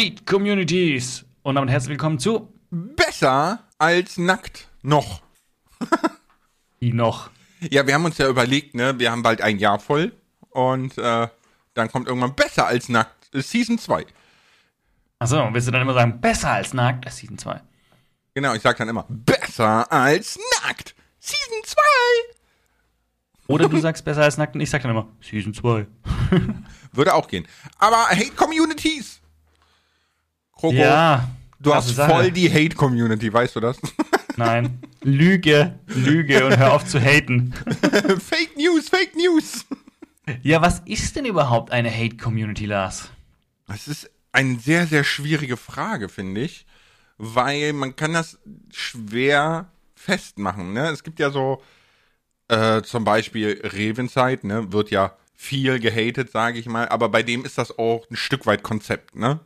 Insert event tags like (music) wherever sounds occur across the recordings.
Hate Communities. Und damit herzlich willkommen zu Besser als nackt. Noch. Wie noch. Ja, wir haben uns ja überlegt, ne, wir haben bald ein Jahr voll und äh, dann kommt irgendwann besser als nackt. Ist Season 2. Achso, willst du dann immer sagen, besser als nackt? Ist Season 2. Genau, ich sag dann immer, besser als nackt. Season 2. Oder du sagst besser als nackt und ich sag dann immer Season 2. (laughs) Würde auch gehen. Aber Hate Communities. Kroko, Ja. du hast Sache. voll die Hate Community, weißt du das? (laughs) Nein. Lüge, Lüge und hör auf zu haten. (laughs) Fake News, Fake News. Ja, was ist denn überhaupt eine Hate Community, Lars? Das ist eine sehr, sehr schwierige Frage, finde ich, weil man kann das schwer festmachen. Ne? Es gibt ja so äh, zum Beispiel Revenside, ne, wird ja viel gehatet, sage ich mal, aber bei dem ist das auch ein Stück weit Konzept, ne?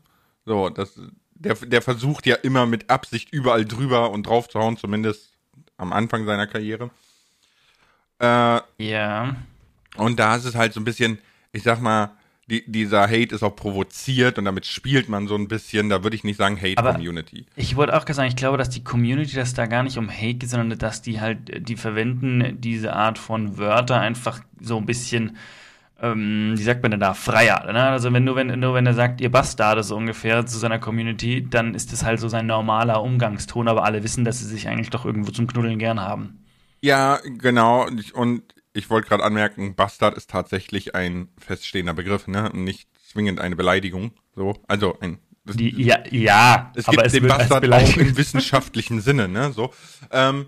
So, das, der, der versucht ja immer mit Absicht überall drüber und drauf zu hauen, zumindest am Anfang seiner Karriere. Äh, Ja. und da ist es halt so ein bisschen, ich sag mal, die, dieser Hate ist auch provoziert und damit spielt man so ein bisschen, da würde ich nicht sagen Aber- Hate-Community. Ich wollte auch sagen, ich glaube, dass die Community, dass da gar nicht um Hate geht, sondern dass die halt, die verwenden diese Art von Wörter einfach so ein bisschen, ähm, wie sagt man denn da, freier. Ne? Also wenn nur wenn, nur wenn er sagt, ihr Bastarde so ungefähr zu seiner Community, dann ist das halt so sein normaler Umgangston, aber alle wissen, dass sie sich eigentlich doch irgendwo zum Knuddeln gern haben. Ja, genau. Und ich, wollte gerade anmerken, Bastard ist tatsächlich ein feststehender Begriff, ne? Nicht zwingend eine Beleidigung. So, also ein. Das, Die, ja, ja, es aber gibt es den Bastard auch im (laughs) wissenschaftlichen Sinne, ne? So. Ähm,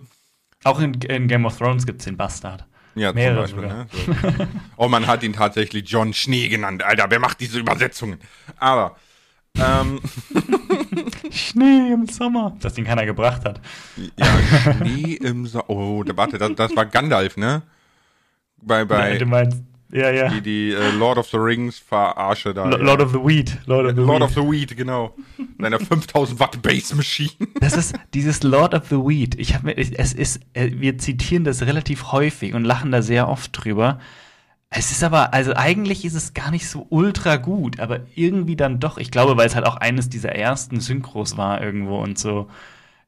Auch in, in Game of Thrones gibt es den Bastard. Ja, Mehrere zum Beispiel, ne? So. (laughs) Oh, man hat ihn tatsächlich John Schnee genannt. Alter, wer macht diese Übersetzungen? Aber, ähm, (laughs) Schnee im Sommer. Das den keiner gebracht hat. Ja, Schnee im Sa Oh, warte, das, das war Gandalf, ne? Bei, bei du meinst, ja, ja. die, die äh, Lord of the Rings verarsche da. Lo- Lord of the Weed. Lord of the Lord Weed. of the Weed, genau. Seiner 5000 Watt Bass Machine. Das ist dieses Lord of the Weed. Ich habe mir, es ist, äh, wir zitieren das relativ häufig und lachen da sehr oft drüber. Es ist aber, also eigentlich ist es gar nicht so ultra gut, aber irgendwie dann doch. Ich glaube, weil es halt auch eines dieser ersten Synchros war irgendwo und so.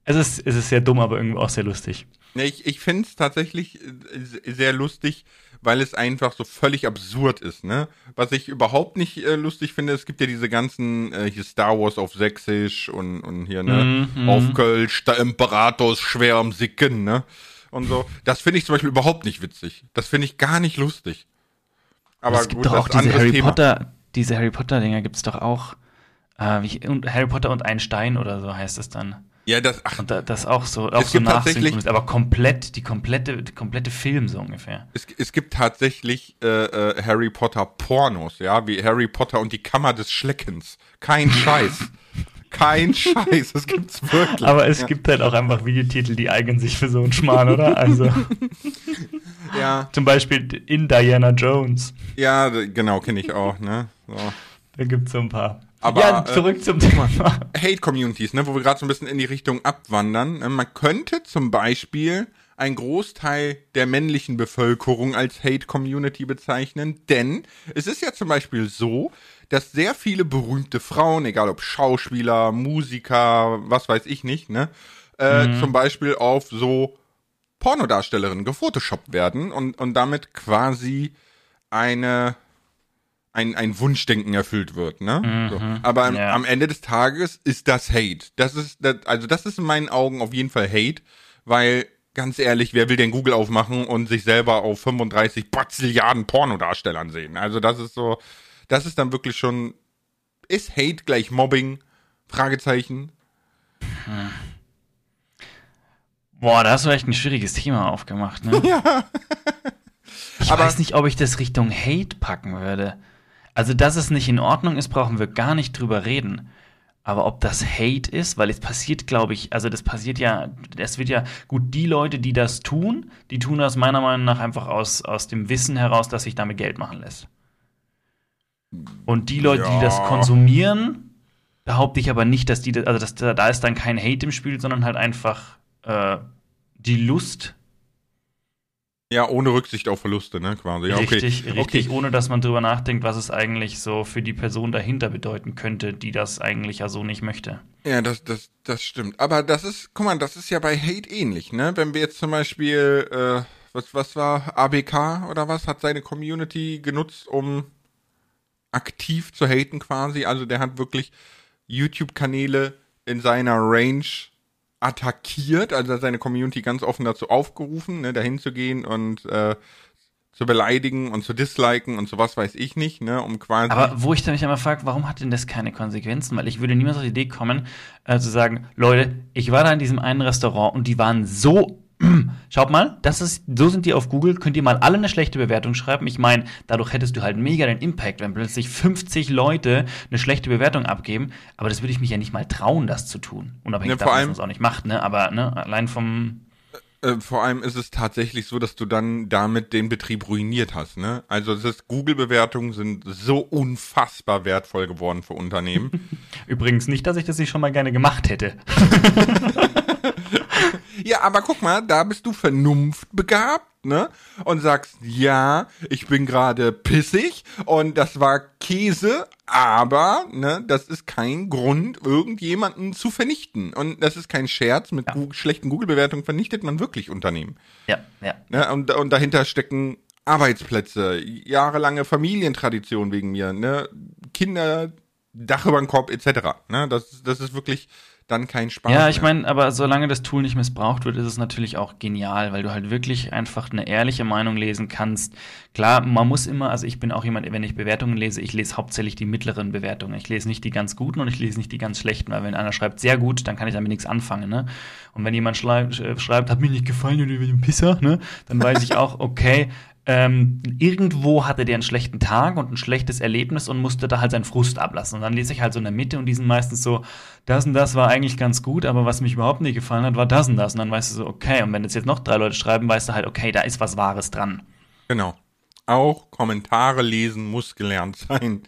Es ist, es ist sehr dumm, aber irgendwie auch sehr lustig. Ich ich finde es tatsächlich äh, sehr lustig, weil es einfach so völlig absurd ist, ne? Was ich überhaupt nicht äh, lustig finde, es gibt ja diese ganzen äh, hier Star Wars auf Sächsisch und, und hier, ne? Mhm, auf Kölsch, der Imperator ist schwer am Sicken, ne? Und so. Das finde ich zum Beispiel überhaupt nicht witzig. Das finde ich gar nicht lustig. Aber es gibt gut, doch auch diese Harry Thema. Potter, diese Harry Potter-Dinger gibt es doch auch. Äh, wie, und Harry Potter und ein Stein oder so heißt es dann. Ja, das, ach, Und da, das auch so, auch so nachsynchronisiert, aber komplett, die komplette, die komplette Film so ungefähr. es, es gibt tatsächlich äh, äh, Harry Potter Pornos, ja, wie Harry Potter und die Kammer des Schleckens. Kein (laughs) Scheiß. Kein Scheiß, das gibt's wirklich. Aber es ja. gibt halt auch einfach Videotitel, die eignen sich für so einen Schmarrn, oder? Also (laughs) Ja, zum Beispiel in Diana Jones. ja, genau, kenne ich auch, ne? So. Da gibt es so ein paar. Aber, ja, äh, zurück zum Thema. Hate-Communities, ne, wo wir gerade so ein bisschen in die Richtung abwandern. Ne? Man könnte zum Beispiel einen Großteil der männlichen Bevölkerung als Hate-Community bezeichnen, denn es ist ja zum Beispiel so, dass sehr viele berühmte Frauen, egal ob Schauspieler, Musiker, was weiß ich nicht, ne, äh, zum Beispiel auf so Pornodarstellerinnen gefotoshoppt werden und, und damit quasi eine ein, ein Wunschdenken erfüllt wird, ne? So. Aber am, ja. am Ende des Tages ist das Hate. Das ist, das, also das ist in meinen Augen auf jeden Fall Hate, weil ganz ehrlich, wer will denn Google aufmachen und sich selber auf 35 Bazilliarden Pornodarstellern sehen? Also das ist so, das ist dann wirklich schon, ist Hate gleich Mobbing? Fragezeichen. Boah, da hast du echt ein schwieriges Thema aufgemacht, ne? (laughs) Ja. Ich Aber- weiß nicht, ob ich das Richtung Hate packen würde. Also, dass es nicht in Ordnung ist, brauchen wir gar nicht drüber reden. Aber ob das Hate ist, weil es passiert, glaube ich, also das passiert ja, es wird ja, gut, die Leute, die das tun, die tun das meiner Meinung nach einfach aus, aus dem Wissen heraus, dass sich damit Geld machen lässt. Und die Leute, die das Ja. konsumieren, behaupte ich aber nicht, dass die, das- also das, da ist dann kein Hate im Spiel, sondern halt einfach äh, die Lust Ja, ohne Rücksicht auf Verluste, ne, quasi. Ja, richtig, okay. richtig, okay. ohne dass man drüber nachdenkt, was es eigentlich so für die Person dahinter bedeuten könnte, die das eigentlich ja so nicht möchte. Ja, das, das, das stimmt. Aber das ist, guck mal, das ist ja bei Hate ähnlich, ne? Wenn wir jetzt zum Beispiel, äh, was, was war, ABK oder was, hat seine Community genutzt, um aktiv zu haten quasi. Also der hat wirklich YouTube-Kanäle in seiner Range attackiert, also hat seine Community ganz offen dazu aufgerufen, ne, dahin zu gehen und äh, zu beleidigen und zu disliken und sowas weiß ich nicht, ne, um quasi. Aber wo ich dann mich einmal frage, warum hat denn das keine Konsequenzen? Weil ich würde niemals auf die Idee kommen, äh, zu sagen, Leute, ich war da in diesem einen Restaurant und die waren so (clears throat) Schaut mal, das ist, so sind die auf Google, könnt ihr mal alle eine schlechte Bewertung schreiben. Ich meine, dadurch hättest du halt mega den Impact, wenn plötzlich 50 Leute eine schlechte Bewertung abgeben. Aber das würde ich mich ja nicht mal trauen, das zu tun. Unabhängig ja, davon, dass man es auch nicht macht, ne? Aber ne, allein vom. Äh, vor allem ist es tatsächlich so, dass du dann damit den Betrieb ruiniert hast, ne? Also Google-Bewertungen sind so unfassbar wertvoll geworden für Unternehmen. (laughs) Übrigens nicht, dass ich das nicht schon mal gerne gemacht hätte. (laughs) Ja, aber guck mal, da bist du vernunftbegabt, ne? Und sagst, ja, ich bin gerade pissig und das war Käse, aber, ne, das ist kein Grund, irgendjemanden zu vernichten. Und das ist kein Scherz, mit ja. Google, schlechten Google-Bewertungen vernichtet man wirklich Unternehmen. Ja, ja. Ne? Und, und dahinter stecken Arbeitsplätze, jahrelange Familientradition wegen mir, ne? Kinder, Dach über den Kopf, etc. Ne? Das, das ist wirklich dann kein Spaß. Ja, ich meine, aber solange das Tool nicht missbraucht wird, ist es natürlich auch genial, weil du halt wirklich einfach eine ehrliche Meinung lesen kannst. Klar, man muss immer, also ich bin auch jemand, wenn ich Bewertungen lese, ich lese hauptsächlich die mittleren Bewertungen. Ich lese nicht die ganz guten und ich lese nicht die ganz schlechten, weil wenn einer schreibt sehr gut, dann kann ich damit nichts anfangen, ne? Und wenn jemand schreibt, äh, schreibt hat mir nicht gefallen, du bist ein Pisser, ne? Dann weiß ich auch, okay, ähm, irgendwo hatte der einen schlechten Tag und ein schlechtes Erlebnis und musste da halt seinen Frust ablassen. Und dann lese ich halt so in der Mitte und die sind meistens so, das und das war eigentlich ganz gut, aber was mich überhaupt nicht gefallen hat, war das und das. Und dann weißt du so, okay, und wenn jetzt, jetzt noch drei Leute schreiben, weißt du halt, okay, da ist was Wahres dran. Genau. Auch Kommentare lesen muss gelernt sein.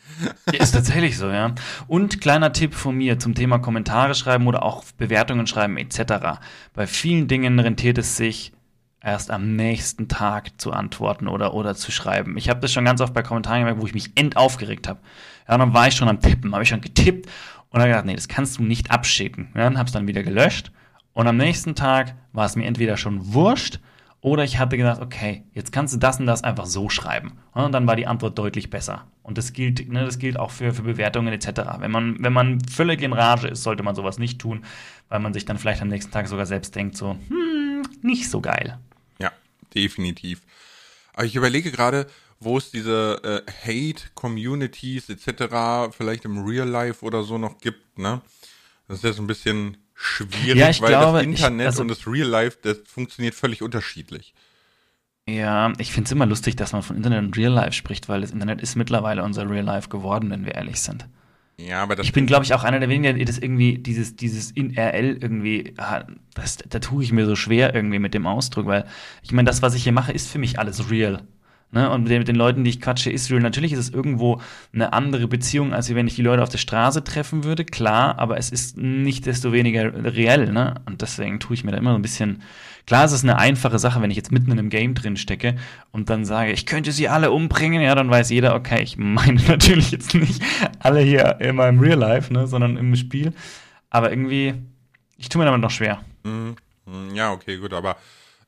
ist (laughs) tatsächlich so, ja. Und kleiner Tipp von mir zum Thema Kommentare schreiben oder auch Bewertungen schreiben etc. Bei vielen Dingen rentiert es sich, erst am nächsten Tag zu antworten oder, oder zu schreiben. Ich habe das schon ganz oft bei Kommentaren gemerkt, wo ich mich endaufgeregt habe. Ja, dann war ich schon am Tippen, habe ich schon getippt und dann gedacht, nee, das kannst du nicht abschicken. Ja, dann habe es dann wieder gelöscht und am nächsten Tag war es mir entweder schon wurscht oder ich hatte gedacht, okay, jetzt kannst du das und das einfach so schreiben. Und dann war die Antwort deutlich besser. Und das gilt, ne, das gilt auch für, für Bewertungen etc. Wenn man, wenn man völlig in Rage ist, sollte man sowas nicht tun, weil man sich dann vielleicht am nächsten Tag sogar selbst denkt, so, hm, nicht so geil definitiv. Aber ich überlege gerade, wo es diese äh, Hate-Communities etc. vielleicht im Real Life oder so noch gibt, ne? Das ist ja so ein bisschen schwierig, ja, weil glaube, das Internet ich, also, und das Real Life, das funktioniert völlig unterschiedlich. Ja, ich finde es immer lustig, dass man von Internet und Real Life spricht, weil das Internet ist mittlerweile unser Real Life geworden, wenn wir ehrlich sind. Ja, aber das ich bin, glaube ich, auch einer der wenigen, die das irgendwie, dieses, dieses in RL irgendwie, das, da tue ich mir so schwer irgendwie mit dem Ausdruck, weil ich meine, das, was ich hier mache, ist für mich alles real. Ne? Und mit den Leuten, die ich quatsche, ist real. Natürlich ist es irgendwo eine andere Beziehung, als wenn ich die Leute auf der Straße treffen würde, klar, aber es ist nicht desto weniger reell, ne? Und deswegen tue ich mir da immer so ein bisschen. Klar, es ist eine einfache Sache, wenn ich jetzt mitten in einem Game drin stecke und dann sage, ich könnte sie alle umbringen, ja, dann weiß jeder, okay, ich meine (laughs) natürlich jetzt nicht alle hier immer im Real Life, ne, sondern im Spiel. Aber irgendwie, ich tue mir damit noch schwer. Mhm. Ja, okay, gut, aber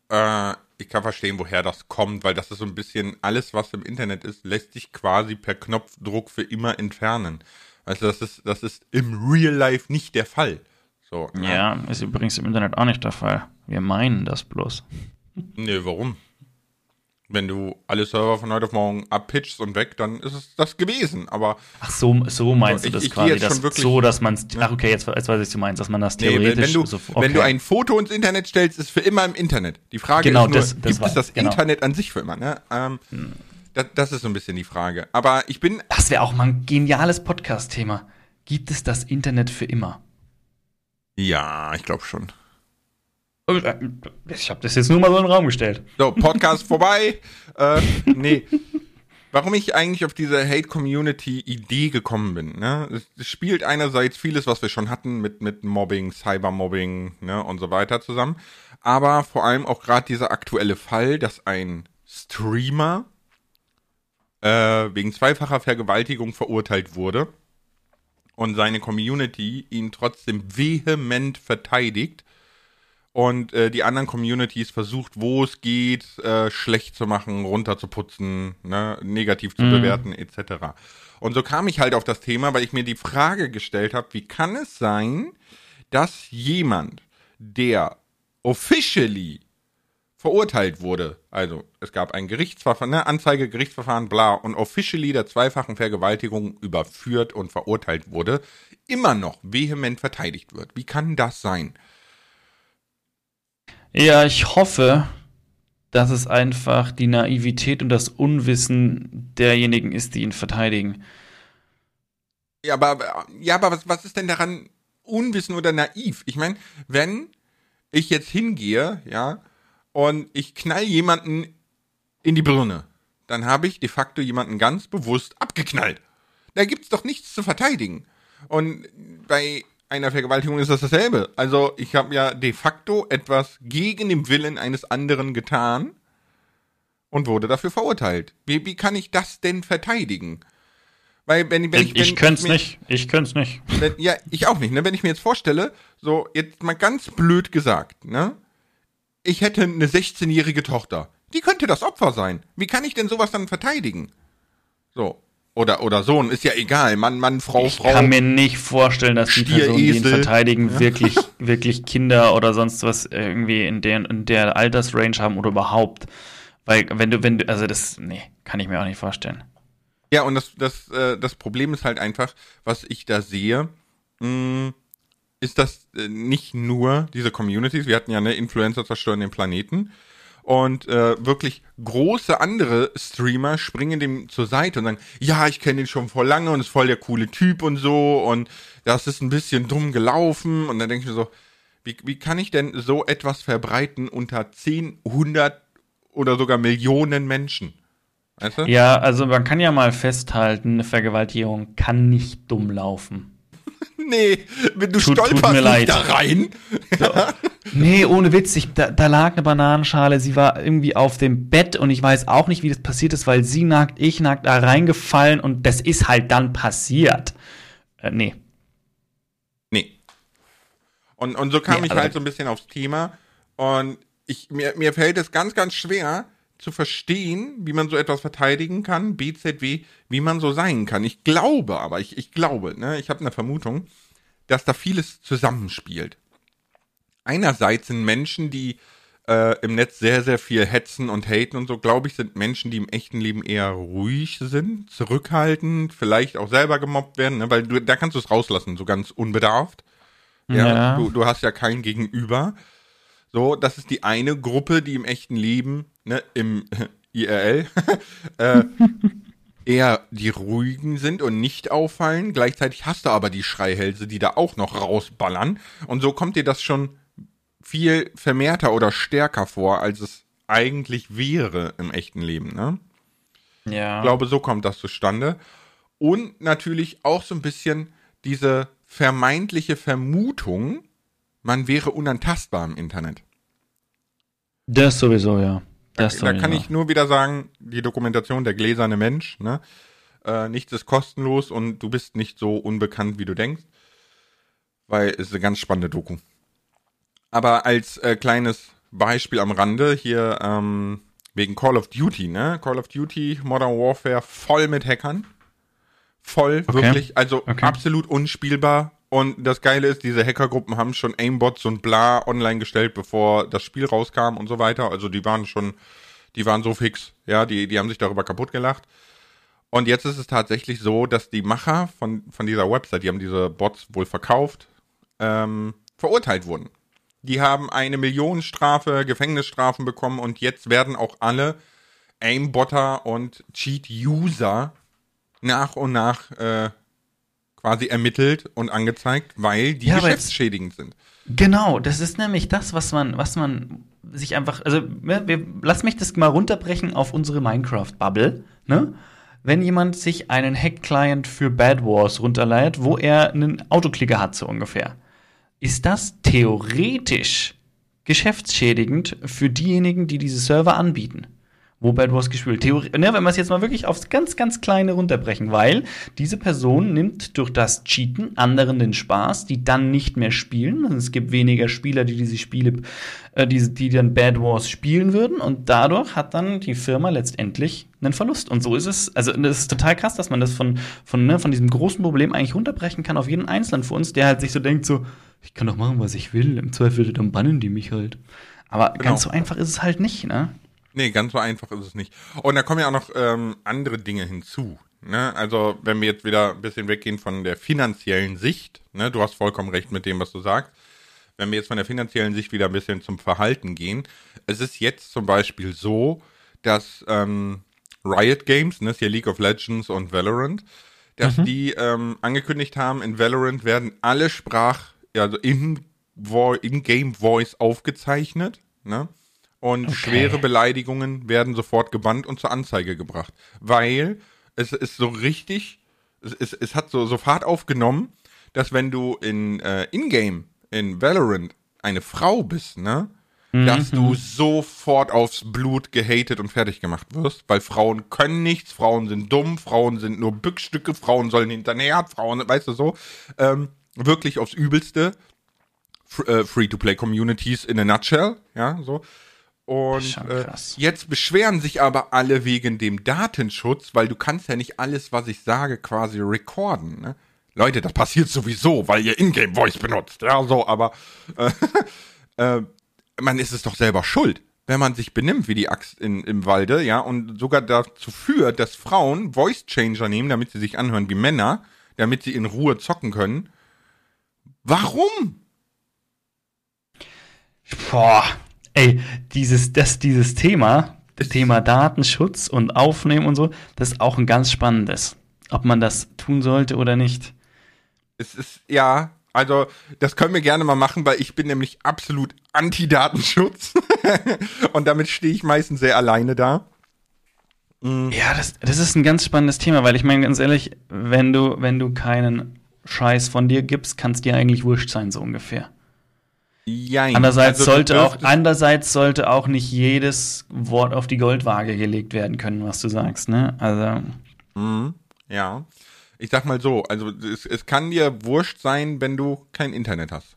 äh, ich kann verstehen, woher das kommt, weil das ist so ein bisschen alles, was im Internet ist, lässt sich quasi per Knopfdruck für immer entfernen. Also das ist, das ist im Real Life nicht der Fall. So, ne? ja, ist übrigens im Internet auch nicht der Fall. Wir meinen das bloß. Nee, warum? wenn du alle Server von heute auf morgen abpitchst und weg, dann ist es das gewesen. Aber ach so, so meinst ich, du das quasi, das so, dass man es. Ach okay, jetzt, jetzt weiß ich, was du meinst, dass man das theoretisch. Nee, wenn, du, so, okay. wenn du ein Foto ins Internet stellst, ist für immer im Internet. Die Frage genau, ist nur, das, das gibt war, es das genau. Internet an sich für immer? Ne? Ähm, hm. das, das, ist so ein bisschen die Frage. Aber ich bin. Das wäre auch mal ein geniales Podcast-Thema. Gibt es das Internet für immer? Ja, ich glaube schon. Ich habe das jetzt nur mal so in den Raum gestellt. So, Podcast vorbei. Äh, nee. warum ich eigentlich auf diese Hate-Community-Idee gekommen bin. Ne? Es, es, spielt einerseits vieles, was wir schon hatten mit, mit Mobbing, Cybermobbing ne, und so weiter zusammen. Aber vor allem auch gerade dieser aktuelle Fall, dass ein Streamer äh, wegen zweifacher Vergewaltigung verurteilt wurde und seine Community ihn trotzdem vehement verteidigt und äh, die anderen Communities versucht, wo es geht, äh, schlecht zu machen, runterzuputzen, ne, negativ zu mhm. bewerten, etc. Und so kam ich halt auf das Thema, weil ich mir die Frage gestellt habe, wie kann es sein, dass jemand, der officially verurteilt wurde, also es gab ein Gerichtsverfahren, ne, Anzeige, Gerichtsverfahren, bla, und officially der zweifachen Vergewaltigung überführt und verurteilt wurde, immer noch vehement verteidigt wird. Wie kann das sein? Ja, ich hoffe, dass es einfach die Naivität und das Unwissen derjenigen ist, die ihn verteidigen. Ja, aber, ja, aber was, was ist denn daran Unwissen oder naiv? Ich meine, wenn ich jetzt hingehe, ja, und ich knall jemanden in die Birne, dann habe ich de facto jemanden ganz bewusst abgeknallt. Da gibt's doch nichts zu verteidigen. Und bei einer Vergewaltigung ist das dasselbe. Also ich habe ja de facto etwas gegen den Willen eines anderen getan und wurde dafür verurteilt. Wie, wie kann ich das denn verteidigen? Weil wenn, wenn ich, wenn ich könnte es nicht, ich könnte es nicht. Wenn, ja, ich auch nicht. Ne? Wenn ich mir jetzt vorstelle, so jetzt mal ganz blöd gesagt, ne, ich hätte eine 16-jährige Tochter, die könnte das Opfer sein. Wie kann ich denn sowas dann verteidigen? So, oder, oder Sohn, ist ja egal. Mann, Mann, Frau, ich Frau. Ich kann mir nicht vorstellen, dass die Personen, die ihn verteidigen, ja. wirklich, (laughs) wirklich Kinder oder sonst was irgendwie in der, in der Altersrange haben oder überhaupt. Weil, wenn du, wenn du, also das, nee, kann ich mir auch nicht vorstellen. Ja, und das, das, äh, das Problem ist halt einfach, was ich da sehe, mh, mm, ist das äh, nicht nur diese Communities, wir hatten ja eine Influencer zerstören den Planeten, und äh, wirklich große andere Streamer springen dem zur Seite und sagen, ja, ich kenne ihn schon vor lange und ist voll der coole Typ und so und das ist ein bisschen dumm gelaufen und dann denke ich mir so, wie, wie kann ich denn so etwas verbreiten unter 10, 100 oder sogar Millionen Menschen? Weißt du? Ja, also man kann ja mal festhalten, eine Vergewaltigung kann nicht dumm laufen. (laughs) nee, wenn du tut, stolperst tut nicht da rein. So. Nee, ohne Witz, ich, da, da, lag eine Bananenschale, sie war irgendwie auf dem Bett und ich weiß auch nicht, wie das passiert ist, weil sie nackt, ich nackt da reingefallen und das ist halt dann passiert. Äh, nee. Nee. Und, und so kam nee, ich also halt so ein bisschen aufs Thema und ich, mir, mir fällt es ganz, ganz schwer, zu verstehen, wie man so etwas verteidigen kann, BZW, wie man so sein kann. Ich glaube aber, ich, ich glaube, ne, ich habe eine Vermutung, dass da vieles zusammenspielt. Einerseits sind Menschen, die äh, im Netz sehr, sehr viel hetzen und haten und so, glaube ich, sind Menschen, die im echten Leben eher ruhig sind, zurückhaltend, vielleicht auch selber gemobbt werden, ne? weil du, da kannst du es rauslassen, so ganz unbedarft. Ja, ja. Du, du hast ja kein Gegenüber. So, das ist die eine Gruppe, die im echten Leben, ne, im (laughs) IRL, (laughs) äh, eher die ruhigen sind und nicht auffallen. Gleichzeitig hast du aber die Schreihälse, die da auch noch rausballern. Und so kommt dir das schon viel vermehrter oder stärker vor, als es eigentlich wäre im echten Leben, ne? Ja. Ich glaube, so kommt das zustande. Und natürlich auch so ein bisschen diese vermeintliche Vermutung, man wäre unantastbar im Internet. Das sowieso, ja. Da, da kann ich nur wieder sagen, die Dokumentation Der gläserne Mensch, ne? Äh, nichts ist kostenlos und du bist nicht so unbekannt, wie du denkst. Weil es ist eine ganz spannende Doku. Aber als äh, kleines Beispiel am Rande hier ähm, wegen Call of Duty, ne? Call of Duty, Modern Warfare voll mit Hackern. Voll, okay. wirklich. Also okay. absolut unspielbar. Und das Geile ist, diese Hackergruppen haben schon Aimbots und bla online gestellt, bevor das Spiel rauskam und so weiter. Also die waren schon, die waren so fix. Ja, die, die haben sich darüber kaputt gelacht. Und jetzt ist es tatsächlich so, dass die Macher von, von dieser Website, die haben diese Bots wohl verkauft, ähm, verurteilt wurden. Die haben eine Millionenstrafe, Gefängnisstrafen bekommen und jetzt werden auch alle Aimbotter und Cheat-User nach und nach äh, quasi ermittelt und angezeigt, weil die ja, geschäftsschädigend sind. Genau, das ist nämlich das, was man, was man sich einfach, also ne, wir, lass mich das mal runterbrechen auf unsere Minecraft-Bubble, ne? wenn jemand sich einen Hack-Client für Bad Wars runterleiht, wo er einen Autoklicker hat, so ungefähr. Ist das theoretisch geschäftsschädigend für diejenigen, die diese Server anbieten? Wo Bad Wars gespielt. Theorie, ne, wenn wir es jetzt mal wirklich aufs ganz, ganz Kleine runterbrechen, weil diese Person nimmt durch das Cheaten anderen den Spaß, die dann nicht mehr spielen. Also es gibt weniger Spieler, die diese Spiele, äh, die, die dann Bad Wars spielen würden und dadurch hat dann die Firma letztendlich einen Verlust. Und so ist es, also das ist total krass, dass man das von, von, ne, von diesem großen Problem eigentlich runterbrechen kann auf jeden Einzelnen von uns, der halt sich so denkt, so, ich kann doch machen, was ich will, im Zweifel dann bannen die mich halt. Aber genau. ganz so einfach ist es halt nicht, ne? Nee, ganz so einfach ist es nicht. Und da kommen ja auch noch ähm, andere Dinge hinzu. Ne? Also, wenn wir jetzt wieder ein bisschen weggehen von der finanziellen Sicht, ne? du hast vollkommen recht mit dem, was du sagst. Wenn wir jetzt von der finanziellen Sicht wieder ein bisschen zum Verhalten gehen, es ist jetzt zum Beispiel so, dass ähm, Riot Games, ne, ist ja League of Legends und Valorant, dass mhm. die ähm, angekündigt haben, in Valorant werden alle Sprach, also in, in Game Voice aufgezeichnet, ne? Und okay. schwere Beleidigungen werden sofort gebannt und zur Anzeige gebracht. Weil es ist so richtig, es, es, es hat so, so Fahrt aufgenommen, dass wenn du in äh, Ingame, in Valorant, eine Frau bist, ne? Mhm. Dass du sofort aufs Blut gehatet und fertig gemacht wirst, weil Frauen können nichts, Frauen sind dumm, Frauen sind nur Bückstücke, Frauen sollen hinterher, Frauen, weißt du so, ähm, wirklich aufs Übelste. Äh, Free-to-Play-Communities in a nutshell, ja, so. Und äh, jetzt beschweren sich aber alle wegen dem Datenschutz, weil du kannst ja nicht alles, was ich sage, quasi recorden. Ne? Leute, das passiert sowieso, weil ihr Ingame Voice benutzt. Ja, so, aber äh, (laughs) äh, man ist es doch selber schuld, wenn man sich benimmt wie die Axt in, im Walde, ja, und sogar dazu führt, dass Frauen Voice Changer nehmen, damit sie sich anhören wie Männer, damit sie in Ruhe zocken können. Warum? Boah, ey, dieses, das, dieses Thema, das Thema Datenschutz und Aufnehmen und so, das ist auch ein ganz spannendes. Ob man das tun sollte oder nicht. Es ist, ja, also, das können wir gerne mal machen, weil ich bin nämlich absolut anti-Datenschutz. (laughs) und damit stehe ich meistens sehr alleine da. Mhm. Ja, das, das ist ein ganz spannendes Thema, weil ich meine, ganz ehrlich, wenn du, wenn du keinen Scheiß von dir gibst, kann es dir eigentlich wurscht sein, so ungefähr. Jein. Andererseits, also, sollte auch, andererseits sollte auch nicht jedes Wort auf die Goldwaage gelegt werden können, was du sagst, ne? Also. Mhm, ja. Ich sag mal so, also es, es kann dir wurscht sein, wenn du kein Internet hast.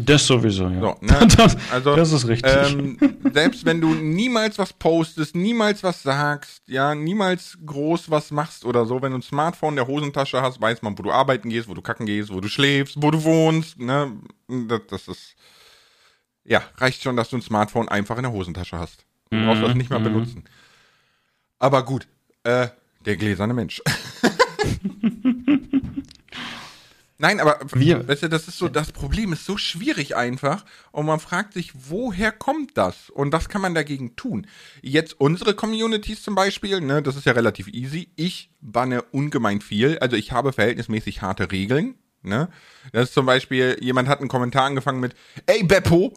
Das sowieso, ja. So, ne? (laughs) das, also, das ist richtig. Ähm, selbst wenn du niemals was postest, niemals was sagst, ja, niemals groß was machst oder so, wenn du ein Smartphone in der Hosentasche hast, weiß man, wo du arbeiten gehst, wo du kacken gehst, wo du schläfst, wo du wohnst, ne? Das, das ist, ja, reicht schon, dass du ein Smartphone einfach in der Hosentasche hast. Du brauchst das nicht mal mhm. benutzen. Aber gut, äh, der gläserne Mensch. (laughs) (laughs) Nein, aber wir, weißt du, das ist so, das Problem ist so schwierig einfach und man fragt sich, woher kommt das und was kann man dagegen tun? Jetzt unsere Communities zum Beispiel, ne, das ist ja relativ easy. Ich banne ungemein viel, also ich habe verhältnismäßig harte Regeln, ne. Das ist zum Beispiel, jemand hat einen Kommentar angefangen mit, ey Beppo,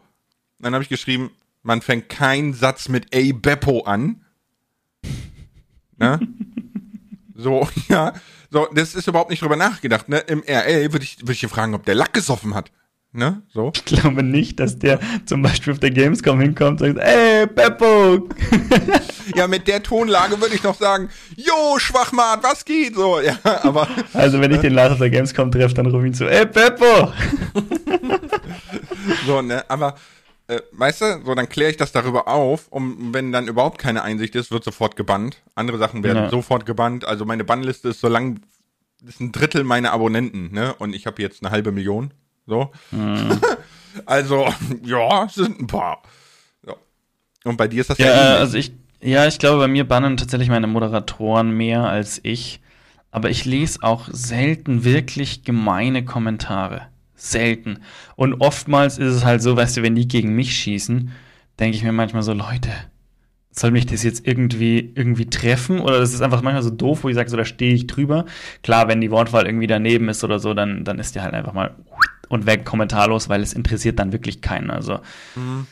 dann habe ich geschrieben, man fängt keinen Satz mit ey Beppo an, ne. (laughs) So, (laughs) ja. So, das ist überhaupt nicht drüber nachgedacht. Ne? Im RL würde ich, würd ich fragen, ob der Lack gesoffen hat. Ne? So. Ich glaube nicht, dass der zum Beispiel auf der Gamescom hinkommt und sagt, ey, Beppo! (laughs) ja, mit der Tonlage würde ich noch sagen, Jo, Schwachmat, was geht? So, ja, (laughs) aber. Also, wenn ich den Lars auf der Gamescom treffe, dann rufe ich ihn zu, ey, Beppo! (laughs) so, ne, aber äh, weißt du, so dann kläre ich das darüber auf, um wenn dann überhaupt keine Einsicht ist, wird sofort gebannt. Andere Sachen werden ja. sofort gebannt. Also meine Bannliste ist so lang, ist ein Drittel meiner Abonnenten, ne? Und ich habe jetzt eine halbe Million. So. Mhm. (laughs) also, ja, sind ein paar. So. Und bei dir ist das ja. Ja, also ich, ja, ich glaube, bei mir bannen tatsächlich meine Moderatoren mehr als ich. Aber ich lese auch selten wirklich gemeine Kommentare selten. Und oftmals ist es halt so, weißt du, wenn die gegen mich schießen, denke ich mir manchmal so, Leute, soll mich das jetzt irgendwie, irgendwie treffen? Oder das ist einfach manchmal so doof, wo ich sage, so, da stehe ich drüber. Klar, wenn die Wortwahl irgendwie daneben ist oder so, dann, dann ist die halt einfach mal und weg kommentarlos, weil es interessiert dann wirklich keinen. Also. Mhm.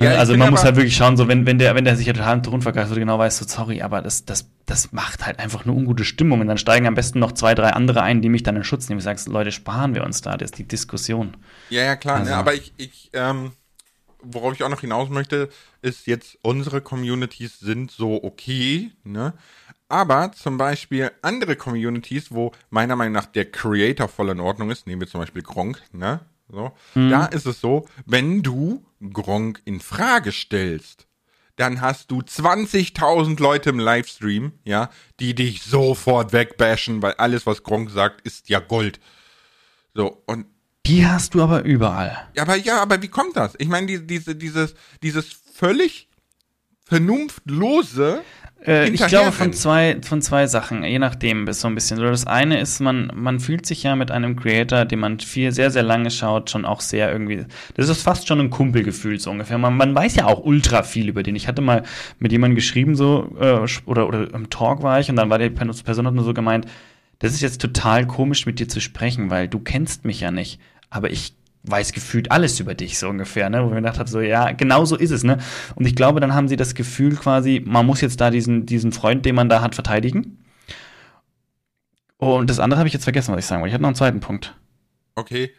Ja, ich also man muss halt wirklich schauen, so wenn, wenn der, wenn der sich ja total im Ton vergeigt, so genau weiß, so sorry, aber das, das, das macht halt einfach nur ungute Stimmung. Und dann steigen am besten noch zwei, drei andere ein, die mich dann in Schutz nehmen. Ich sagst, Leute, sparen wir uns da, das ist die Diskussion. Ja, ja, klar. Also- Ne, aber ich, ich ähm, worauf ich auch noch hinaus möchte, ist jetzt, unsere Communities sind so okay, ne? Aber zum Beispiel andere Communities, wo meiner Meinung nach der Creator voll in Ordnung ist, nehmen wir zum Beispiel Gronk, ne? So, da ist es so, wenn du Gronk in Frage stellst, dann hast du 20.000 Leute im Livestream, ja, die dich sofort wegbashen, weil alles, was Gronk sagt, ist ja Gold. So, und Die hast du aber überall. ja, aber ja, aber wie kommt das? Ich meine, die, diese, dieses, dieses völlig vernunftlose. Äh, ich glaube von zwei, von zwei Sachen, je nachdem, ist so ein bisschen. So, das eine ist, man, man fühlt sich ja mit einem Creator, den man viel, sehr, sehr lange schaut, schon auch sehr irgendwie. Das ist fast schon ein Kumpelgefühl, so ungefähr. Man, man weiß ja auch ultra viel über den. Ich hatte mal mit jemandem geschrieben, so, äh, oder, oder im Talk war ich, und dann war die Person hat nur so gemeint, das ist jetzt total komisch, mit dir zu sprechen, weil du kennst mich ja nicht. Aber ich weiß gefühlt alles über dich, so ungefähr, ne? Wo ich mir gedacht habe, so, ja, genau so ist es, ne? Und ich glaube, dann haben sie das Gefühl quasi, man muss jetzt da diesen, diesen Freund, den man da hat, verteidigen. Und das andere habe ich jetzt vergessen, was ich sagen wollte. Ich hatte noch einen zweiten Punkt. Okay,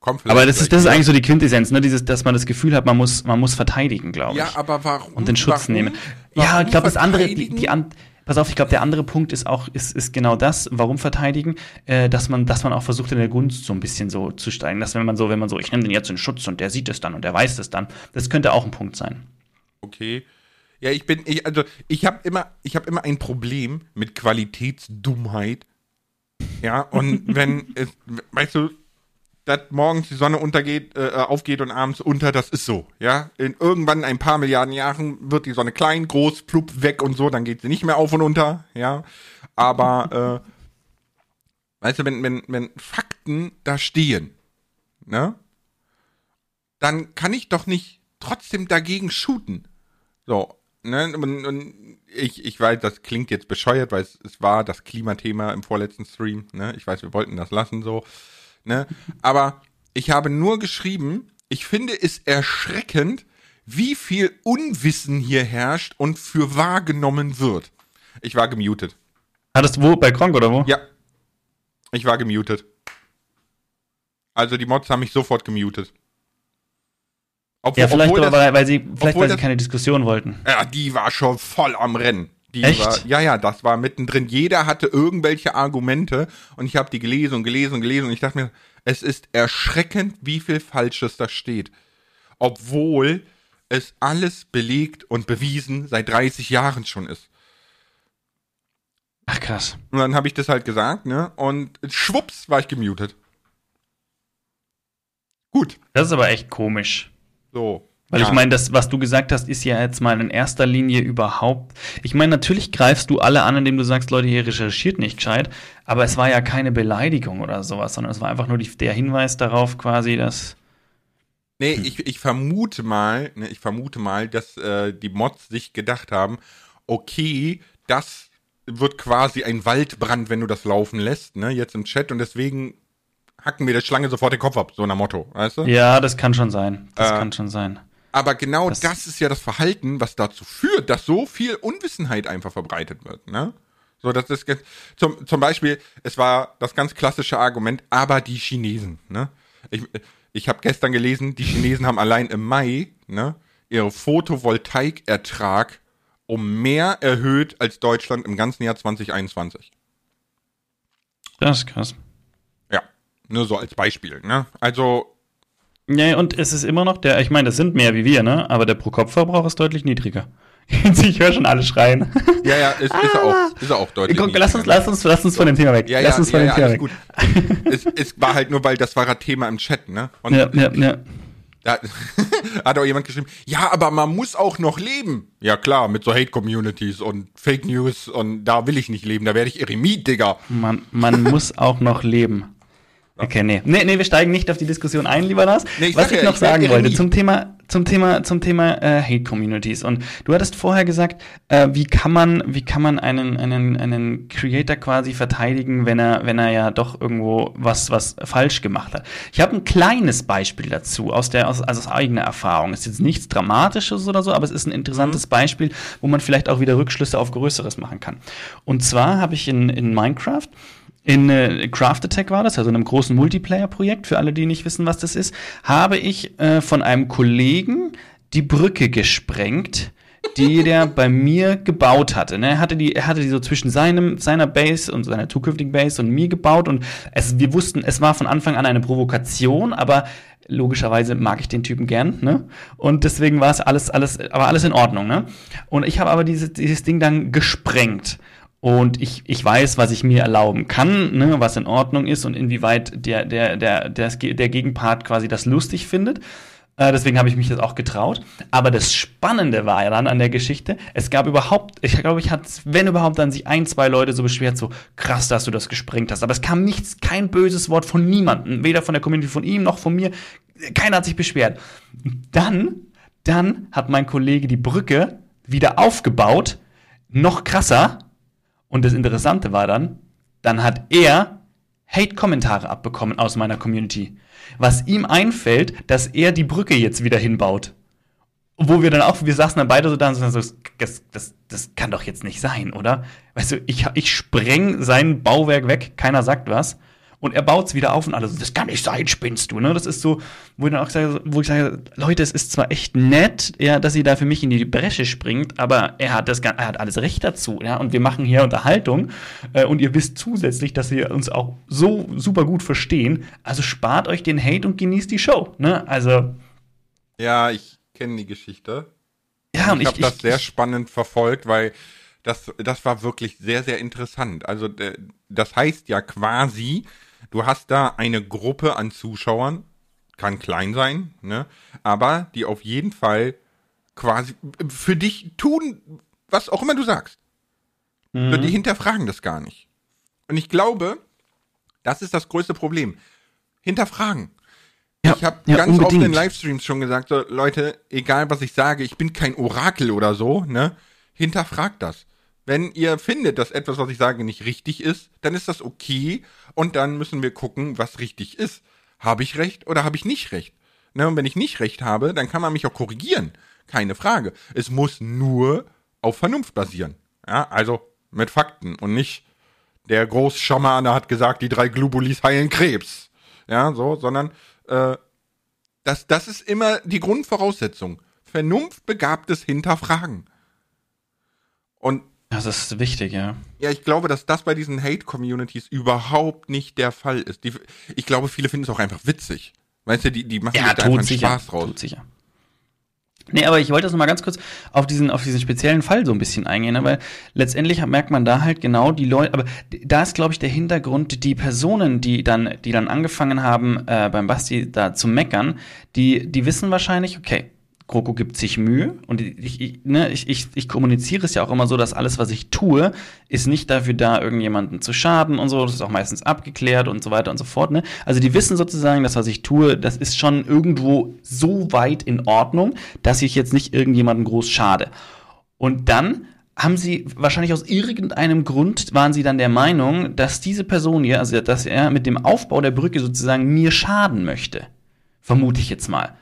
komm vielleicht. Aber das ist, das ist eigentlich so die Quintessenz, ne? Dieses, dass man das Gefühl hat, man muss, man muss verteidigen, glaube Ja, ich. aber warum? und den Schutz warum, nehmen. Ja, warum ich glaube, das andere, die, die an, pass auf, ich glaube, der andere Punkt ist auch, ist, ist genau das, warum verteidigen, äh, dass man, dass man auch versucht, in der Gunst so ein bisschen so zu steigen. Dass wenn man so, wenn man so, ich nehme den jetzt in Schutz und der sieht es dann und der weiß es dann, das könnte auch ein Punkt sein. Okay. Ja, ich bin, ich, also ich habe immer, ich habe immer ein Problem mit Qualitätsdummheit. Ja, und (laughs) wenn es, weißt du, dass morgens die Sonne untergeht, äh, aufgeht und abends unter, das ist so, ja. In irgendwann ein paar Milliarden Jahren wird die Sonne klein, groß, plupp, weg und so, dann geht sie nicht mehr auf und unter, ja. Aber, (laughs) äh, weißt du, wenn, wenn, wenn Fakten da stehen, ne, dann kann ich doch nicht trotzdem dagegen shooten. So, ne, und, und ich, ich weiß, das klingt jetzt bescheuert, weil es, es war das Klimathema im vorletzten Stream, ne, ich weiß, wir wollten das lassen, so, ne, aber ich habe nur geschrieben, ich finde es erschreckend, wie viel Unwissen hier herrscht und für wahrgenommen wird. Ich war gemutet. Hattest du wo? Bei Kronk oder wo? Ja. Ich war gemutet. Also die Mods haben mich sofort gemutet. Obwohl, Ja, vielleicht, das, weil, weil sie, vielleicht, weil sie das- keine Diskussion wollten. ja, die war schon voll am Rennen. Die Echt? War, ja, ja, das war mittendrin. Jeder hatte irgendwelche Argumente und ich habe die gelesen und gelesen und gelesen und ich dachte mir, es ist erschreckend, wie viel Falsches da steht. Obwohl es alles belegt und bewiesen seit 30 Jahren schon ist. Ach krass. Und dann habe ich das halt gesagt, ne? Und schwupps war ich gemutet. Gut, Das ist aber echt komisch. so. Weil Ja. ich meine, das, was du gesagt hast, ist ja jetzt mal in erster Linie überhaupt. Ich meine, natürlich greifst du alle an, indem du sagst, Leute, hier recherchiert nicht gescheit, aber es war ja keine Beleidigung oder sowas, sondern es war einfach nur die, der Hinweis darauf quasi, dass. Nee, ich, ich vermute mal, ne, ich vermute mal, dass äh, die Mods sich gedacht haben, okay, das wird quasi ein Waldbrand, wenn du das laufen lässt, ne, jetzt im Chat und deswegen hacken wir der Schlange sofort den Kopf ab, so nach Motto, weißt du? Ja, das kann schon sein. Das Äh, kann schon sein. Aber genau Das- das, ist ja das Verhalten, was dazu führt, dass so viel Unwissenheit einfach verbreitet wird, ne? So, das ist ge- zum, zum Beispiel, es war das ganz klassische Argument, aber die Chinesen, ne? Ich, ich habe gestern gelesen, die Chinesen haben allein im Mai, ne, ihre Photovoltaikertrag um mehr erhöht als Deutschland im ganzen Jahr 2021. Das ist krass. Ja, nur so als Beispiel, ne? Also, Ja, und es ist immer noch der, ich meine, das sind mehr wie wir, ne? Aber der Pro-Kopf-Verbrauch ist deutlich niedriger. (laughs) ich höre schon alle schreien. ja, ja, ist, ist er auch, ist er auch deutlich. Guck, lass uns, niedriger. lass uns, lass uns von dem Thema weg. Ja, lass ja, uns von ja, dem ja, Thema weg. gut. (laughs) es, es war halt nur, weil das war ein Thema im Chat, ne? Und Ja, ja, ja. da (laughs) hat auch jemand geschrieben, ja, aber man muss auch noch leben. Ja klar, mit so Hate-Communities und Fake News und da will ich nicht leben, da werde ich Eremit, Digga. Man, man muss auch noch leben. Okay, nee. nee. Nee, wir steigen nicht auf die Diskussion ein, lieber Lars. Nee, ich Was ich ja, noch ich sagen wollte zum Thema, zum Thema, zum Thema äh, Hate Communities. Und du hattest vorher gesagt, äh, wie kann man, wie kann man einen, einen, einen Creator quasi verteidigen, wenn er, wenn er ja doch irgendwo was, was falsch gemacht hat. Ich habe ein kleines Beispiel dazu aus der, aus, also aus eigener Erfahrung. Ist jetzt nichts Dramatisches oder so, aber es ist ein interessantes mhm. Beispiel, wo man vielleicht auch wieder Rückschlüsse auf Größeres machen kann. Und zwar habe ich in, in Minecraft in äh, Craft Attack war das, also einem großen Multiplayer-Projekt, für alle, die nicht wissen, was das ist, habe ich äh, von einem Kollegen die Brücke gesprengt, die (laughs) der bei mir gebaut hatte. Ne? Er hatte die, er hatte die so zwischen seinem, seiner Base und seiner zukünftigen Base und mir gebaut und es, wir wussten, es war von Anfang an eine Provokation, aber logischerweise mag ich den Typen gern, ne? Und deswegen war es alles, alles, aber alles in Ordnung, ne? Und ich habe aber dieses, dieses Ding dann gesprengt. Und ich, ich weiß, was ich mir erlauben kann, ne, was in Ordnung ist und inwieweit der, der, der, der, der Gegenpart quasi das lustig findet. Äh, deswegen habe ich mich das auch getraut. Aber das Spannende war ja dann an der Geschichte, es gab überhaupt, ich glaube, ich hatte, wenn überhaupt, dann sich ein, zwei Leute so beschwert, so krass, dass du das gesprengt hast. Aber es kam nichts, kein böses Wort von niemandem, weder von der Community von ihm noch von mir. Keiner hat sich beschwert. Dann, dann hat mein Kollege die Brücke wieder aufgebaut, noch krasser und das Interessante war dann, dann hat er Hate-Kommentare abbekommen aus meiner Community. Was ihm einfällt, dass er die Brücke jetzt wieder hinbaut. Wo wir dann auch, wir saßen dann beide so da und so, das, das, das kann doch jetzt nicht sein, oder? Weißt du, ich, ich spreng sein Bauwerk weg, keiner sagt was und er baut es wieder auf und alles. Das kann nicht sein, spinnst du, ne? Das ist so, wo ich dann auch sage, wo ich sage, Leute, es ist zwar echt nett, ja, dass sie da für mich in die Bresche springt, aber er hat das, er hat alles Recht dazu, ja, und wir machen hier Unterhaltung äh, und ihr wisst zusätzlich, dass wir uns auch so super gut verstehen. Also spart euch den Hate und genießt die Show, ne? Also. Ja, ich kenne die Geschichte. Ja, und ich, ich habe das sehr spannend verfolgt, weil das, das war wirklich sehr, sehr interessant. Also, das heißt ja quasi, Du hast da eine Gruppe an Zuschauern, kann klein sein, ne? Aber die auf jeden Fall quasi für dich tun, was auch immer du sagst. Mhm. Die hinterfragen das gar nicht. Und ich glaube, das ist das größte Problem. Hinterfragen. Ja, ich habe ja, ganz unbedingt. oft in Livestreams schon gesagt, so, Leute, egal was ich sage, ich bin kein Orakel oder so, ne? Hinterfragt das. Wenn ihr findet, dass etwas, was ich sage, nicht richtig ist, dann ist das okay und dann müssen wir gucken, was richtig ist. Habe ich recht oder habe ich nicht recht? Ne, und wenn ich nicht recht habe, dann kann man mich auch korrigieren. Keine Frage. Es muss nur auf Vernunft basieren. Ja, also mit Fakten und nicht der Großschamane hat gesagt, die drei Globulis heilen Krebs. Ja, so, sondern äh, das, das ist immer die Grundvoraussetzung. Vernunftbegabtes Hinterfragen. Und das ist wichtig, ja. Ja, ich glaube, dass das bei diesen Hate-Communities überhaupt nicht der Fall ist. Die, ich glaube, viele finden es auch einfach witzig. Weißt du, die, die machen ja, da einfach sicher, Spaß draus. Tut sicher. Nee, aber ich wollte das nochmal ganz kurz auf diesen, auf diesen speziellen Fall so ein bisschen eingehen, ne? weil letztendlich merkt man da halt genau die Leute, aber da ist, glaube ich, der Hintergrund, die Personen, die dann, die dann angefangen haben, äh, beim Basti da zu meckern, die, die wissen wahrscheinlich, okay, Kroko gibt sich Mühe und ich, ich, ne, ich, ich, ich kommuniziere es ja auch immer so, dass alles, was ich tue, ist nicht dafür da, irgendjemanden zu schaden und so. Das ist auch meistens abgeklärt und so weiter und so fort. Ne? Also die wissen sozusagen, dass was ich tue, das ist schon irgendwo so weit in Ordnung, dass ich jetzt nicht irgendjemanden groß schade. Und dann haben sie wahrscheinlich aus irgendeinem Grund waren sie dann der Meinung, dass diese Person hier, also dass er mit dem Aufbau der Brücke sozusagen mir schaden möchte. Vermute ich jetzt mal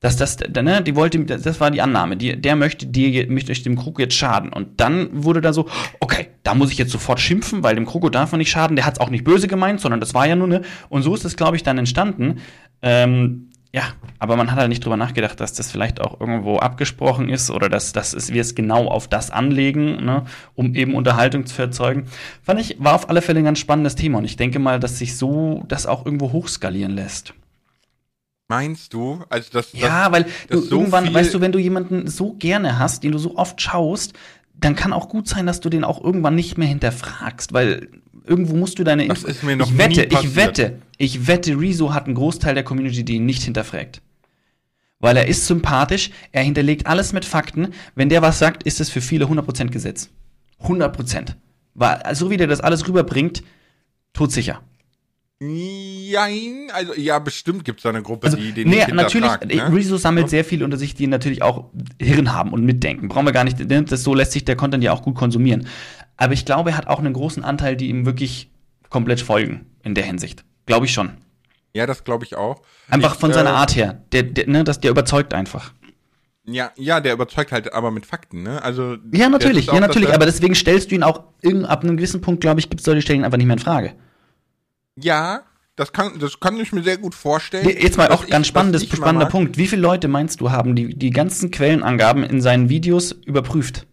dass das, ne, die wollte, das war die Annahme, die, der möchte dir, möchte dem Kroko jetzt schaden. Und dann wurde da so, okay, da muss ich jetzt sofort schimpfen, weil dem Kroko darf man nicht schaden, der hat es auch nicht böse gemeint, sondern das war ja nur ne. Und so ist es, glaube ich, dann entstanden. Ähm, ja, aber man hat halt nicht drüber nachgedacht, dass das vielleicht auch irgendwo abgesprochen ist oder dass, dass wir es genau auf das anlegen, ne, um eben Unterhaltung zu erzeugen. Fand ich, war auf alle Fälle ein ganz spannendes Thema und ich denke mal, dass sich so das auch irgendwo hochskalieren lässt. Meinst du? Also das, ja, das, weil das du so irgendwann, weißt du, wenn du jemanden so gerne hast, den du so oft schaust, dann kann auch gut sein, dass du den auch irgendwann nicht mehr hinterfragst, weil irgendwo musst du deine Das ist mir noch ich wette, ich wette, ich wette, Rezo hat einen Großteil der Community, die ihn nicht hinterfragt. Weil er ist sympathisch, er hinterlegt alles mit Fakten. Wenn der was sagt, ist es für viele 100% Gesetz. 100%. Weil, so wie der das alles rüberbringt, todsicher. Jein, also ja, bestimmt gibt es da eine Gruppe, Also, die den nee, nicht natürlich, hinterfragt, äh, ne? Rezo sammelt sehr viel unter sich, die natürlich auch Hirn haben und mitdenken. Brauchen wir gar nicht, ne? das, so lässt sich der Content ja auch gut konsumieren. Aber ich glaube, er hat auch einen großen Anteil, die ihm wirklich komplett folgen in der Hinsicht. Glaube ich schon. Ja, das glaube ich auch. Einfach ich, von seiner äh, Art her. Der, der, ne, das, der überzeugt einfach. Ja, ja, der überzeugt halt aber mit Fakten, ne? Also Ja, natürlich, auch, ja, natürlich. er- Aber deswegen stellst du ihn auch ab einem gewissen Punkt, glaube ich, gibt es solche Stellen einfach nicht mehr in Frage. Ja, das kann, das kann ich mir sehr gut vorstellen. Jetzt mal auch ganz spannendes, ich immer spannender Punkt. Wie viele Leute meinst du haben die, die ganzen Quellenangaben in seinen Videos überprüft?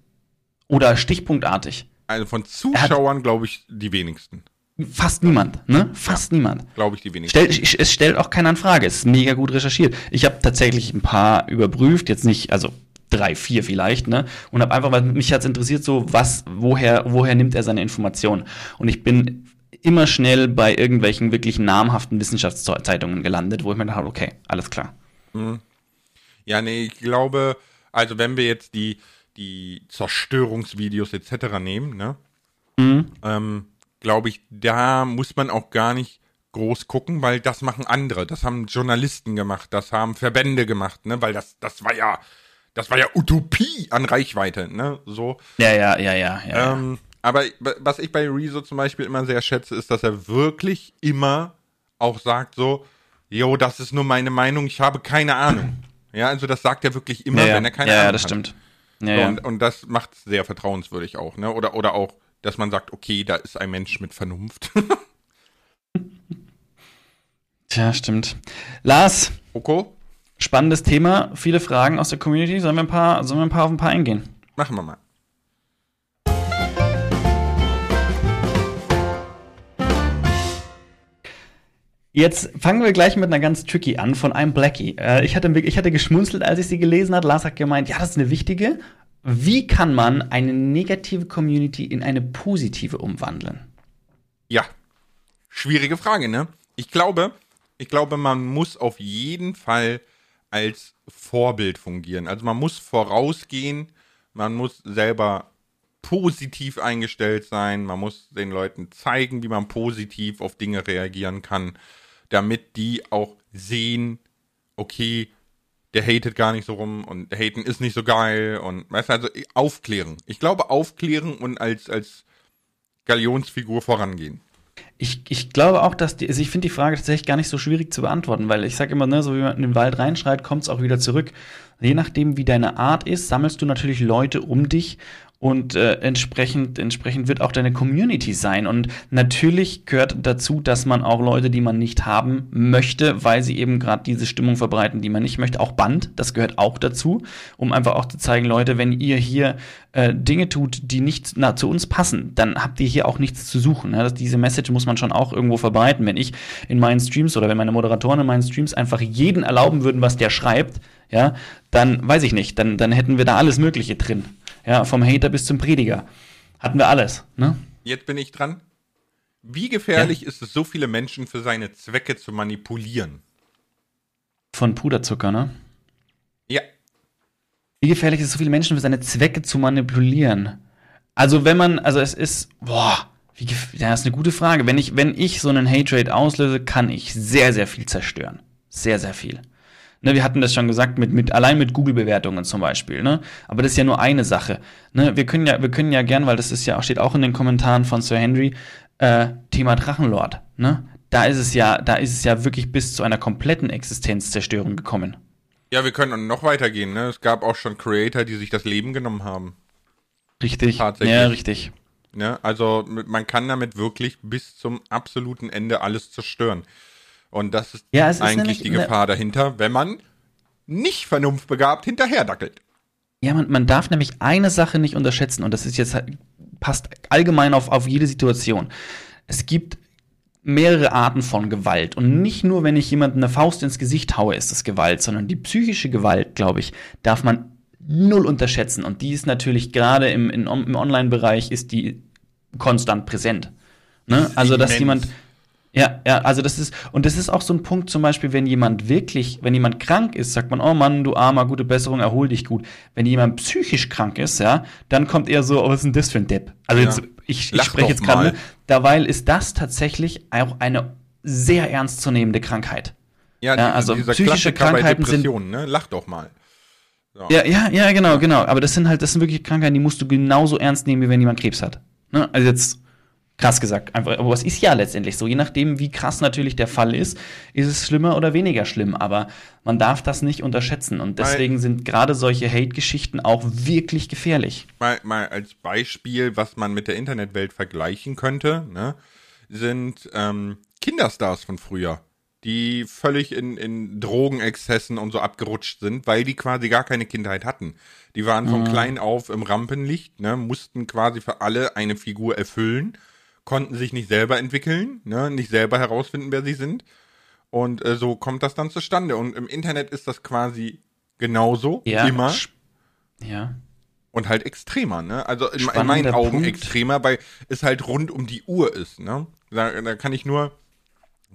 Oder stichpunktartig? Also von Zuschauern glaube ich die wenigsten. Fast niemand, ne? Fast niemand. Glaube ich die wenigsten. Stell, ich- es stellt auch keiner in Frage. Es ist mega gut recherchiert. Ich habe tatsächlich ein paar überprüft, jetzt nicht, also drei, vier vielleicht, ne? Und habe einfach, weil mich hat's interessiert, so was, woher, woher nimmt er seine Informationen? Und ich bin immer schnell bei irgendwelchen wirklich namhaften Wissenschaftszeitungen gelandet, wo ich mir dachte, okay, alles klar. Ja, nee, ich glaube, also wenn wir jetzt die, die Zerstörungsvideos etc. nehmen, ne? Ähm, glaube ich, da muss man auch gar nicht groß gucken, weil das machen andere. Das haben Journalisten gemacht, das haben Verbände gemacht, ne? Weil das, das war ja, das war ja Utopie an Reichweite, ne? So. Ja, ja, ja, ja, ja. Ähm, aber was ich bei Rezo zum Beispiel immer sehr schätze, ist, dass er wirklich immer auch sagt so, jo, das ist nur meine Meinung, ich habe keine Ahnung. Ja, also das sagt er wirklich immer, ja, wenn er keine ja, Ahnung ja, das hat. stimmt. Ja, So. Und, und das macht es sehr vertrauenswürdig auch, ne? Oder, oder auch, dass man sagt, okay, da ist ein Mensch mit Vernunft. (laughs) Tja, stimmt. Lars, Oko, spannendes Thema, viele Fragen aus der Community. Sollen wir ein paar, sollen wir ein paar auf ein paar eingehen? machen wir mal. Jetzt fangen wir gleich mit einer ganz tricky an von einem Blackie. Äh, ich, hatte, ich hatte geschmunzelt, als ich sie gelesen hat. Lars hat gemeint, ja, das ist eine wichtige. Wie kann man eine negative Community in eine positive umwandeln? Ja, schwierige Frage, ne? Ich glaube, ich glaube, man muss auf jeden Fall als Vorbild fungieren. Also man muss vorausgehen, man muss selber positiv eingestellt sein, man muss den Leuten zeigen, wie man positiv auf Dinge reagieren kann, damit die auch sehen, okay, der hatet gar nicht so rum und haten ist nicht so geil und weißt du, also aufklären. Ich glaube aufklären und als als Galionsfigur vorangehen. Ich, ich glaube auch, dass die, also ich finde die Frage tatsächlich gar nicht so schwierig zu beantworten, weil ich sage immer, ne, so wie man in den Wald reinschreit, kommt es auch wieder zurück. Je nachdem, wie deine Art ist, sammelst du natürlich Leute um dich und äh, entsprechend, entsprechend wird auch deine Community sein. Und natürlich gehört dazu, dass man auch Leute, die man nicht haben möchte, weil sie eben gerade diese Stimmung verbreiten, die man nicht möchte, auch Band, das gehört auch dazu, um einfach auch zu zeigen, Leute, wenn ihr hier äh, Dinge tut, die nicht na, zu uns passen, dann habt ihr hier auch nichts zu suchen. Ne? Das, diese Message muss man schon auch irgendwo verbreiten. Wenn ich in meinen Streams oder wenn meine Moderatoren in meinen Streams einfach jeden erlauben würden, was der schreibt, ja, dann weiß ich nicht, dann, dann hätten wir da alles Mögliche drin. Ja, vom Hater bis zum Prediger. Hatten wir alles, ne? Jetzt bin ich dran. Wie gefährlich ist es, so viele Menschen für seine Zwecke zu manipulieren? Von Puderzucker, ne? Ja, Wie gefährlich ist es, so viele Menschen für seine Zwecke zu manipulieren? Also, wenn man, also es ist, boah, wie, ja, das ist eine gute Frage. Wenn ich, wenn ich so einen Hate-Rate auslöse, kann ich sehr, sehr viel zerstören. Sehr, sehr viel. Ne, wir hatten das schon gesagt, mit, mit, allein mit Google-Bewertungen zum Beispiel, ne? Aber das ist ja nur eine Sache. Ne? Wir können ja, wir können ja gern, weil das ist ja, steht auch in den Kommentaren von Sir Henry, äh, Thema Drachenlord, ne? Da ist es ja, da ist es ja wirklich bis zu einer kompletten Existenzzerstörung gekommen. ja, wir können noch weitergehen. Ne? Es gab auch schon Creator, die sich das Leben genommen haben. Richtig. Tatsächlich. Ja, richtig. Ne? Also man kann damit wirklich bis zum absoluten Ende alles zerstören. Und das ist Ja, ist eigentlich die Gefahr dahinter, wenn man nicht vernunftbegabt hinterherdackelt. Ja, man, man darf nämlich eine Sache nicht unterschätzen und das ist jetzt halt- passt allgemein auf, auf jede Situation. Es gibt mehrere Arten von Gewalt und nicht nur, wenn ich jemandem eine Faust ins Gesicht haue, ist das Gewalt, sondern die psychische Gewalt, glaube ich, darf man null unterschätzen und die ist natürlich gerade im, im Online-Bereich ist die konstant präsent. Ne? Also, dass jemand ja, ja, also das ist, und das ist auch so ein Punkt, zum Beispiel, wenn jemand wirklich, wenn jemand krank ist, sagt man, oh Mann, du armer, gute Besserung, erhol dich gut. Wenn jemand psychisch krank ist, ja, dann kommt eher so, oh, was ist denn das für ein Depp? Also Ja. jetzt, ich, ich spreche jetzt gerade, derweil ist das tatsächlich auch eine sehr ernstzunehmende Krankheit. Ja, Ja, also psychische Klassiker bei Krankheiten sind- ne? Lach doch mal. So. Ja, ja, ja, genau, genau. Aber das sind halt, das sind wirklich Krankheiten, die musst du genauso ernst nehmen, wie wenn jemand Krebs hat. Ne? Also jetzt krass gesagt, einfach. Aber es ist ja letztendlich so. Je nachdem, wie krass natürlich der Fall ist, ist es schlimmer oder weniger schlimm. Aber man darf das nicht unterschätzen. Und deswegen sind gerade solche Hate-Geschichten auch wirklich gefährlich. Mal, mal als Beispiel, was man mit der Internetwelt vergleichen könnte, ne? sind ähm, Kinderstars von früher, die völlig in, in Drogenexzessen und so abgerutscht sind, weil die quasi gar keine Kindheit hatten. Die waren von klein auf im Rampenlicht, ne? mussten quasi für alle eine Figur erfüllen, konnten sich nicht selber entwickeln, ne? nicht selber herausfinden, wer sie sind. Und äh, so kommt das dann zustande. Und im Internet ist das quasi genauso, immer. sch- Ja. Und halt extremer, ne? Also in, in meinen Augen Punkt. extremer, weil es halt rund um die Uhr ist, ne? Da, da kann ich nur,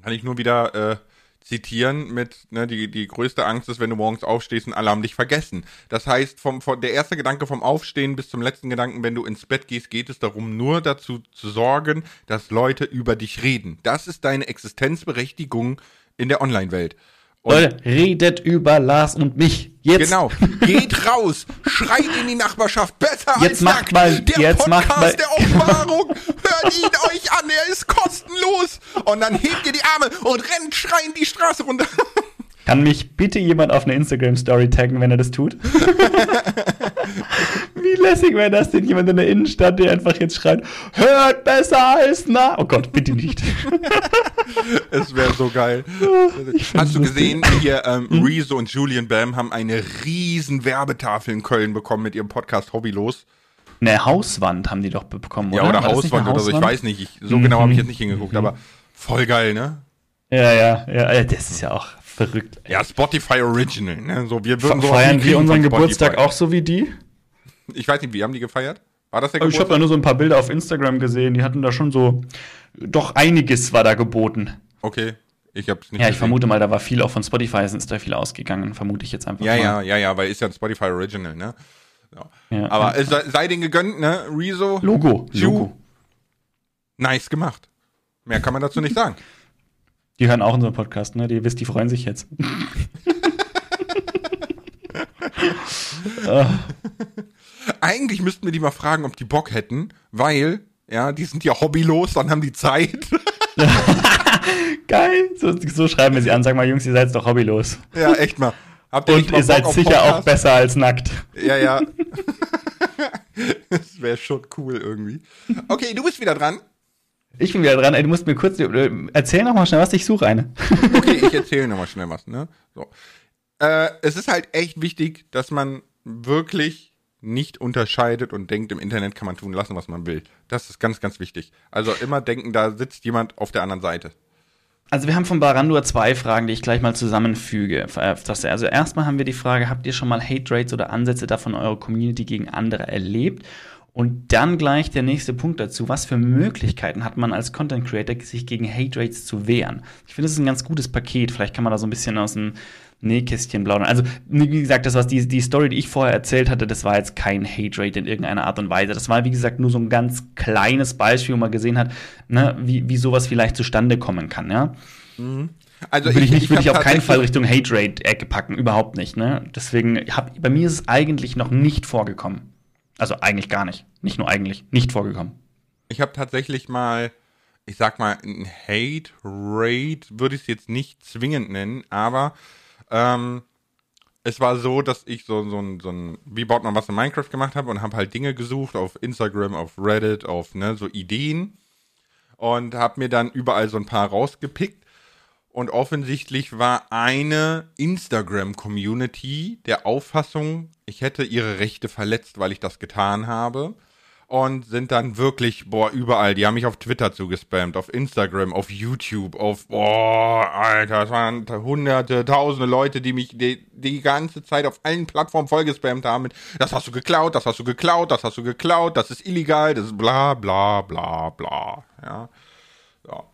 kann ich nur wieder äh, zitieren mit, ne, die, die größte Angst ist, wenn du morgens aufstehst und alle haben dich vergessen. Das heißt, vom, vom, der erste Gedanke vom Aufstehen bis zum letzten Gedanken, wenn du ins Bett gehst, geht es darum, nur dazu zu sorgen, dass Leute über dich reden. Das ist deine Existenzberechtigung in der Online-Welt. Und Leute, redet über Lars und mich. Jetzt. Genau. (laughs) Geht raus, schreit in die Nachbarschaft, besser Jetzt als macht nackt. mal- der jetzt macht Podcast mal- der Offenbarung. Hört ihn euch an, er ist kostenlos. Und dann hebt ihr die Arme und rennt schreiend die Straße runter. Kann mich bitte jemand auf eine Instagram-Story taggen, wenn er das tut? (laughs) Wie lässig wäre das denn, jemand in der Innenstadt, der einfach jetzt schreit, hört besser als na. Oh Gott, bitte nicht. (laughs) Es wäre so geil. Hast du gesehen, hier ähm, Rezo und Julian Bam haben eine riesen Werbetafel in Köln bekommen mit ihrem Podcast Hobbylos. Eine Hauswand haben die doch bekommen, Ja, oder? oder das nicht Hauswand eine oder so, ich Hauswand? weiß nicht. Ich, so genau habe ich jetzt nicht hingeguckt, aber voll geil, ne? Ja, ja, ja, äh, das ist ja auch verrückt. Ja, Spotify Original, ne? So, wir würden Fe- Feiern wir unseren Geburtstag auch so wie die? Ich weiß nicht, wie haben die gefeiert? War das der Ich habe Geburtstag? da nur so ein paar Bilder auf Instagram gesehen, die hatten da schon so, doch einiges war da geboten. Okay, ich hab's nicht Ja, ich gesehen. vermute mal, da war viel auch von Spotify, ist da viel ausgegangen, vermute ich jetzt einfach Ja, mal. ja, ja, ja, weil ist ja ein Spotify Original, ne? Ja. Ja, Aber ja. sei, sei denen gegönnt, ne? Rezo, Logo, Ju. Logo. nice gemacht. Mehr kann man dazu nicht sagen. Die hören auch unseren Podcast, ne? Die wisst, die freuen sich jetzt. (laughs) Eigentlich müssten wir die mal fragen, ob die Bock hätten, weil, ja, die sind ja hobbylos, dann haben die Zeit. (laughs) Geil. So, so schreiben wir sie an. Sag mal, Jungs, ihr seid doch hobbylos. ja, echt mal. Habt ihr Und mal ihr seid sicher auch besser als nackt. Ja, ja. (laughs) das wäre schon cool irgendwie. Okay, du bist wieder dran. Ich bin wieder dran. Ey, du musst mir kurz äh, erzähl noch mal schnell was. Ich suche eine. (laughs) Okay, ich erzähle nochmal schnell was, ne? So. Äh, es ist halt echt wichtig, dass man wirklich nicht unterscheidet und denkt, im Internet kann man tun lassen, was man will. Das ist ganz, ganz wichtig. Also immer denken, da sitzt jemand auf der anderen Seite. Also wir haben von Barandur zwei Fragen, die ich gleich mal zusammenfüge. Äh, Also erstmal haben wir die Frage, habt ihr schon mal Hate Rates oder Ansätze davon eurer Community gegen andere erlebt? Und dann gleich der nächste Punkt dazu. Was für Möglichkeiten hat man als Content Creator, sich gegen Hate Rates zu wehren? Ich finde, das ist ein ganz gutes Paket. Vielleicht kann man da so ein bisschen aus dem Nähkästchen plaudern. Also, wie gesagt, das, was die, die Story, die ich vorher erzählt hatte, das war jetzt kein Hate Rate in irgendeiner Art und Weise. Das war, wie gesagt, nur so ein ganz kleines Beispiel, wo man gesehen hat, ne, wie, wie sowas vielleicht zustande kommen kann, ja. Also Würde ich, nicht, würde ich auf keinen Fall Richtung Hate Rate-Ecke packen, überhaupt nicht, ne. Deswegen, hab, bei mir ist es eigentlich noch nicht vorgekommen. Also eigentlich gar nicht. Nicht nur eigentlich, nicht vorgekommen. Ich habe tatsächlich mal, ich sag mal, ein Hate Rate würde ich es jetzt nicht zwingend nennen, aber ähm, es war so, dass ich so, so ein, so ein, wie baut man was in Minecraft gemacht habe und habe halt Dinge gesucht auf Instagram, auf Reddit, auf ne, so Ideen und habe mir dann überall so ein paar rausgepickt. Und offensichtlich war eine Instagram-Community der Auffassung, ich hätte ihre Rechte verletzt, weil ich das getan habe. Und sind dann wirklich, boah, überall. Die haben mich auf Twitter zugespammt, auf Instagram, auf YouTube, auf, boah, Alter, es waren hunderte, tausende Leute, die mich die, die ganze Zeit auf allen Plattformen vollgespammt haben mit, das hast du geklaut, das hast du geklaut, das hast du geklaut, das ist illegal, das ist bla, bla, bla, bla, ja. ja.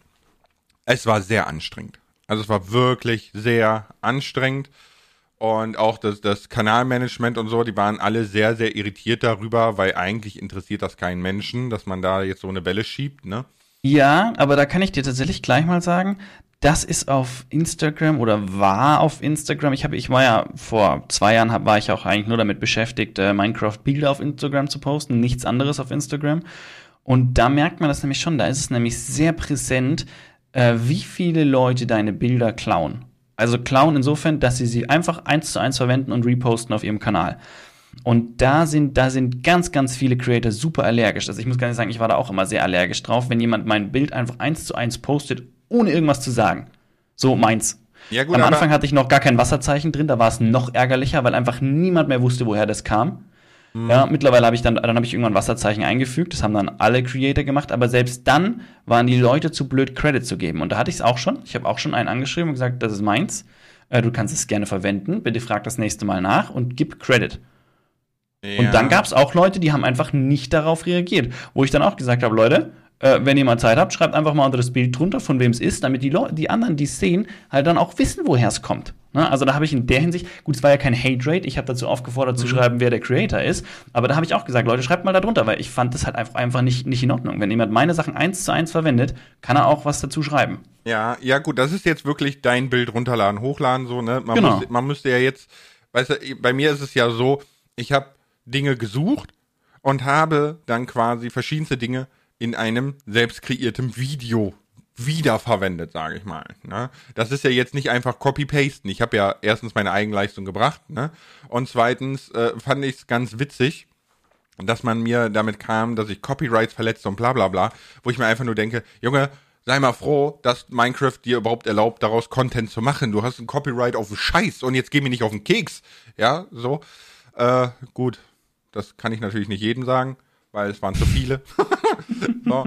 Es war sehr anstrengend. Also es war wirklich sehr anstrengend. Und auch das, das Kanalmanagement und so, die waren alle sehr, sehr irritiert darüber, weil eigentlich interessiert das keinen Menschen, dass man da jetzt so eine Welle schiebt, ne? Ja, aber da kann ich dir tatsächlich gleich mal sagen, das ist auf Instagram oder war auf Instagram. Ich habe, ich war ja vor zwei Jahren hab, war ich auch eigentlich nur damit beschäftigt, äh, Minecraft-Bilder auf Instagram zu posten, nichts anderes auf Instagram. Und da merkt man das nämlich schon. Da ist es nämlich sehr präsent, äh, wie viele Leute deine Bilder klauen. Also klauen insofern, dass sie sie einfach eins zu eins verwenden und reposten auf ihrem Kanal. Und da sind, da sind ganz, ganz viele Creator super allergisch. Also ich muss gar nicht sagen, ich war da auch immer sehr allergisch drauf, wenn jemand mein Bild einfach eins zu eins postet, ohne irgendwas zu sagen. So meins. Ja, gut, Am Anfang hatte ich noch gar kein Wasserzeichen drin, da war es noch ärgerlicher, weil einfach niemand mehr wusste, woher das kam. Mhm. Ja, mittlerweile habe ich dann, dann habe ich irgendwann Wasserzeichen eingefügt, das haben dann alle Creator gemacht, aber selbst dann waren die Leute zu blöd, Credit zu geben. Und da hatte ich es auch schon. Ich habe auch schon einen angeschrieben und gesagt, das ist meins. Äh, du kannst es gerne verwenden. Bitte frag das nächste Mal nach und gib Credit. Ja. Und dann gab es auch Leute, die haben einfach nicht darauf reagiert. Wo ich dann auch gesagt habe, Leute, äh, wenn ihr mal Zeit habt, schreibt einfach mal unter das Bild drunter, von wem es ist, damit die, Leute, die anderen, die es sehen, halt dann auch wissen, woher es kommt. Ne? Also da habe ich in der Hinsicht, gut, es war ja kein Hate-Rate, ich habe dazu aufgefordert mhm. zu schreiben, wer der Creator ist, aber da habe ich auch gesagt, Leute, schreibt mal da drunter, weil ich fand das halt einfach, einfach nicht, nicht in Ordnung. Wenn jemand meine Sachen eins zu eins verwendet, kann er auch was dazu schreiben. Ja, ja gut, das ist jetzt wirklich dein Bild runterladen, hochladen, so, ne? Man, genau. muss, man müsste ja jetzt, weißt du, bei mir ist es ja so, ich habe Dinge gesucht und habe dann quasi verschiedenste Dinge in einem selbst kreierten Video wiederverwendet, sage ich mal. Ne? Das ist ja jetzt nicht einfach Copy-Pasten. Ich habe ja erstens meine Eigenleistung gebracht ne? und zweitens äh, fand ich es ganz witzig, dass man mir damit kam, dass ich Copyrights verletze und bla bla bla, wo ich mir einfach nur denke, Junge, sei mal froh, dass Minecraft dir überhaupt erlaubt, daraus Content zu machen. Du hast ein Copyright auf Scheiß und jetzt geh mir nicht auf den Keks. Ja, so. Äh, gut, das kann ich natürlich nicht jedem sagen weil es waren zu viele. (laughs) so.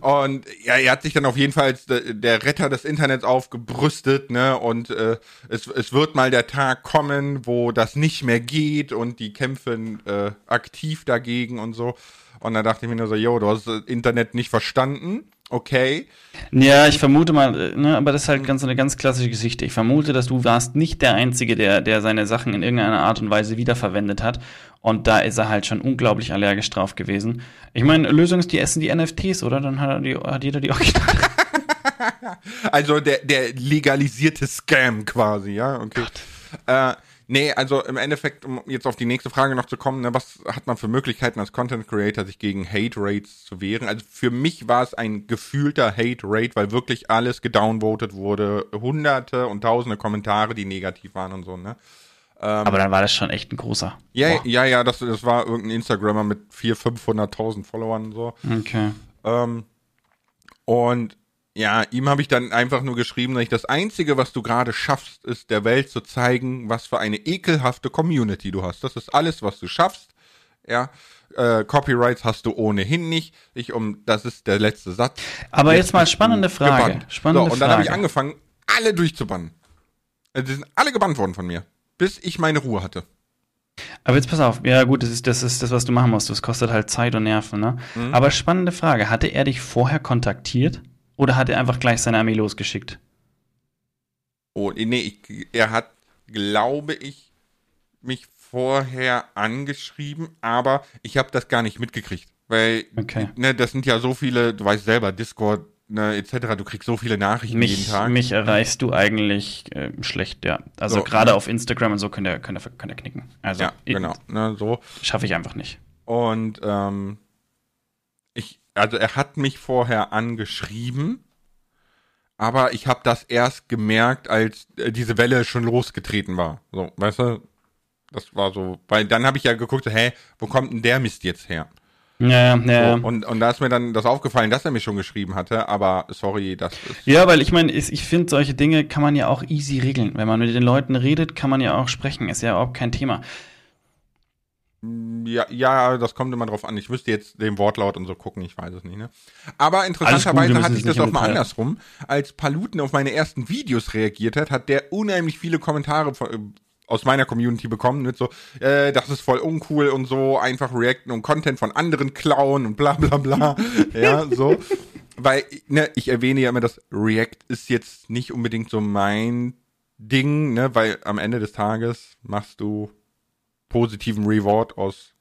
Und ja, er hat sich dann auf jeden Fall als der Retter des Internets aufgebrüstet, ne? Und äh, es, es wird mal der Tag kommen, wo das nicht mehr geht und die kämpfen äh, aktiv dagegen und so. Und da dachte ich mir nur so, yo, du hast das Internet nicht verstanden okay. Ja, ich vermute mal, ne, aber das ist halt ganz eine ganz klassische Geschichte. Ich vermute, dass du warst nicht der Einzige, der, der seine Sachen in irgendeiner Art und Weise wiederverwendet hat. Und da ist er halt schon unglaublich allergisch drauf gewesen. Ich meine, Lösung ist, die essen die NFTs, oder? Dann hat, die, hat jeder die Originale. (laughs) also der, der legalisierte Scam quasi, ja, okay. Äh, Nee, also im Endeffekt, um jetzt auf die nächste Frage noch zu kommen, ne, was hat man für Möglichkeiten als Content Creator, sich gegen Hate Rates zu wehren? Also für mich war es ein gefühlter Hate Rate, weil wirklich alles gedownvotet wurde, hunderte und tausende Kommentare, die negativ waren und so, ne? Ähm, Aber dann war das schon echt ein großer. Ja, Boah. ja, ja, das, das war irgendein Instagrammer mit 400.000, 500.000 Followern und so. Okay. Ähm, und ja, ihm habe ich dann einfach nur geschrieben, dass ich das Einzige, was du gerade schaffst, ist der Welt zu zeigen, was für eine ekelhafte Community du hast. Das ist alles, was du schaffst. Ja, äh, Copyrights hast du ohnehin nicht. Ich um, das ist der letzte Satz. Aber jetzt, jetzt mal spannende Frage. Spannende so, und dann habe ich angefangen, alle durchzubannen. Also, die sind alle gebannt worden von mir, bis ich meine Ruhe hatte. Aber jetzt pass auf, ja gut, das ist das, ist das was du machen musst. Das kostet halt Zeit und Nerven, ne? Mhm. Aber spannende Frage, hatte er dich vorher kontaktiert? Oder hat er einfach gleich seine Armee losgeschickt? Oh, nee, ich, er hat, glaube ich, mich vorher angeschrieben, aber ich habe das gar nicht mitgekriegt. Weil, okay. ne, das sind ja so viele, du weißt selber, Discord, ne, etc., du kriegst so viele Nachrichten mich, jeden Tag. Mich erreichst du eigentlich äh, schlecht, ja. Also so, gerade ne? auf Instagram und so könnt ihr, könnt ihr, könnt ihr knicken. Also, ja, genau, ne, so. Schaffe ich einfach nicht. Und, ähm, also er hat mich vorher angeschrieben, aber ich habe das erst gemerkt, als äh, diese Welle schon losgetreten war. So, weißt du? Das war so, weil dann habe ich ja geguckt, hä, wo kommt denn der Mist jetzt her? Ja, ja. So, und, und da ist mir dann das aufgefallen, dass er mich schon geschrieben hatte, aber sorry, das ist. Ja, weil ich meine, ich, ich finde, solche Dinge kann man ja auch easy regeln. Wenn man mit den Leuten redet, kann man ja auch sprechen. Ist ja überhaupt kein Thema. Ja, ja, das kommt immer drauf an. Ich müsste jetzt den Wortlaut und so gucken, ich weiß es nicht. Ne? Aber interessanterweise hatte ich das auch mal andersrum. Als Paluten auf meine ersten Videos reagiert hat, hat der unheimlich viele Kommentare von, äh, aus meiner Community bekommen mit so, äh, das ist voll uncool und so, einfach reacten und Content von anderen klauen und bla bla bla. (laughs) ja, so. Weil, ne, ich erwähne ja immer, dass React ist jetzt nicht unbedingt so mein Ding, ne, weil am Ende des Tages machst du positiven Reward aus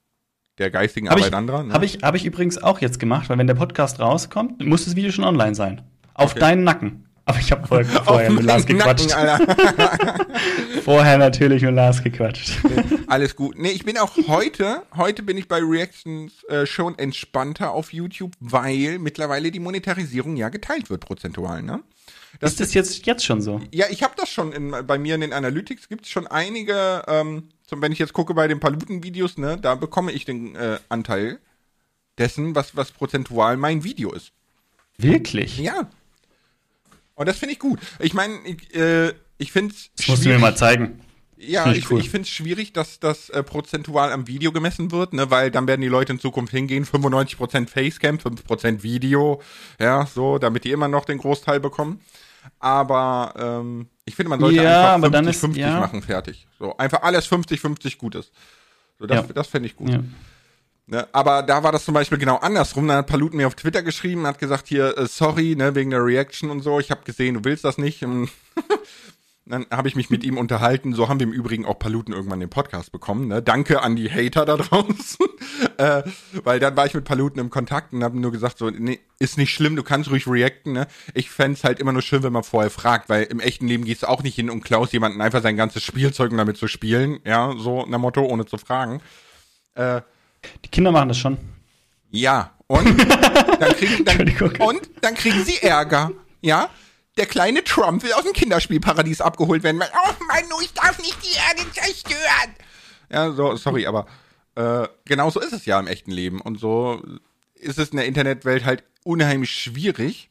der geistigen hab Arbeit ich, anderer. Ne? Habe ich, hab ich übrigens auch jetzt gemacht, weil wenn der Podcast rauskommt, muss das Video schon online sein. Auf okay. deinen Nacken. Aber ich habe (laughs) vorher, vorher mit Lars gequatscht. Nacken, (laughs) vorher natürlich mit Lars gequatscht. (laughs) Alles gut. Nee, ich bin auch heute, heute bin ich bei Reactions äh, schon entspannter auf YouTube, weil mittlerweile die Monetarisierung ja geteilt wird prozentual, ne? Das ist das jetzt, jetzt schon so? Ja, ich habe das schon in, bei mir in den Analytics gibt es schon einige, ähm, zum, wenn ich jetzt gucke bei den Paluten-Videos, ne, da bekomme ich den äh, Anteil dessen, was, was prozentual mein Video ist. Wirklich? Ja. Und das finde ich gut. Ich meine, ich, äh, ich finde es. Das musst du mir mal zeigen. Ja, ich, cool. ich finde es schwierig, dass das äh, prozentual am Video gemessen wird, ne, weil dann werden die Leute in Zukunft hingehen, 95% Facecam, 5% Video, ja, so, damit die immer noch den Großteil bekommen. Aber ähm, ich finde, man sollte ja, einfach 50-50 ja. machen, fertig. So, einfach alles 50-50 gut ist. So, das, ja. das fände ich gut. Ne, aber da war das zum Beispiel genau andersrum. Da hat Paluten mir auf Twitter geschrieben, hat gesagt hier, äh, sorry, ne, wegen der Reaction und so. Ich habe gesehen, du willst das nicht. (laughs) dann habe ich mich mit ihm unterhalten. So haben wir im Übrigen auch Paluten irgendwann den Podcast bekommen. Ne? Danke an die Hater da draußen. (laughs) äh, weil dann war ich mit Paluten im Kontakt und habe nur gesagt, so, nee, ist nicht schlimm, du kannst ruhig reacten. Ne? Ich fände halt immer nur schön, wenn man vorher fragt, weil im echten Leben gehst du auch nicht hin und klaust jemanden einfach sein ganzes Spielzeug, um damit zu spielen. Ja, so nach Motto, ohne zu fragen. Äh, die Kinder machen das schon. Ja, und dann kriegen, dann, (laughs) und dann kriegen sie Ärger. Ja, der kleine Trump will aus dem Kinderspielparadies abgeholt werden. Oh Mann, ich darf nicht die Erde zerstören. Ja, so, sorry, aber äh, genau so ist es ja im echten Leben. Und so ist es in der Internetwelt halt unheimlich schwierig,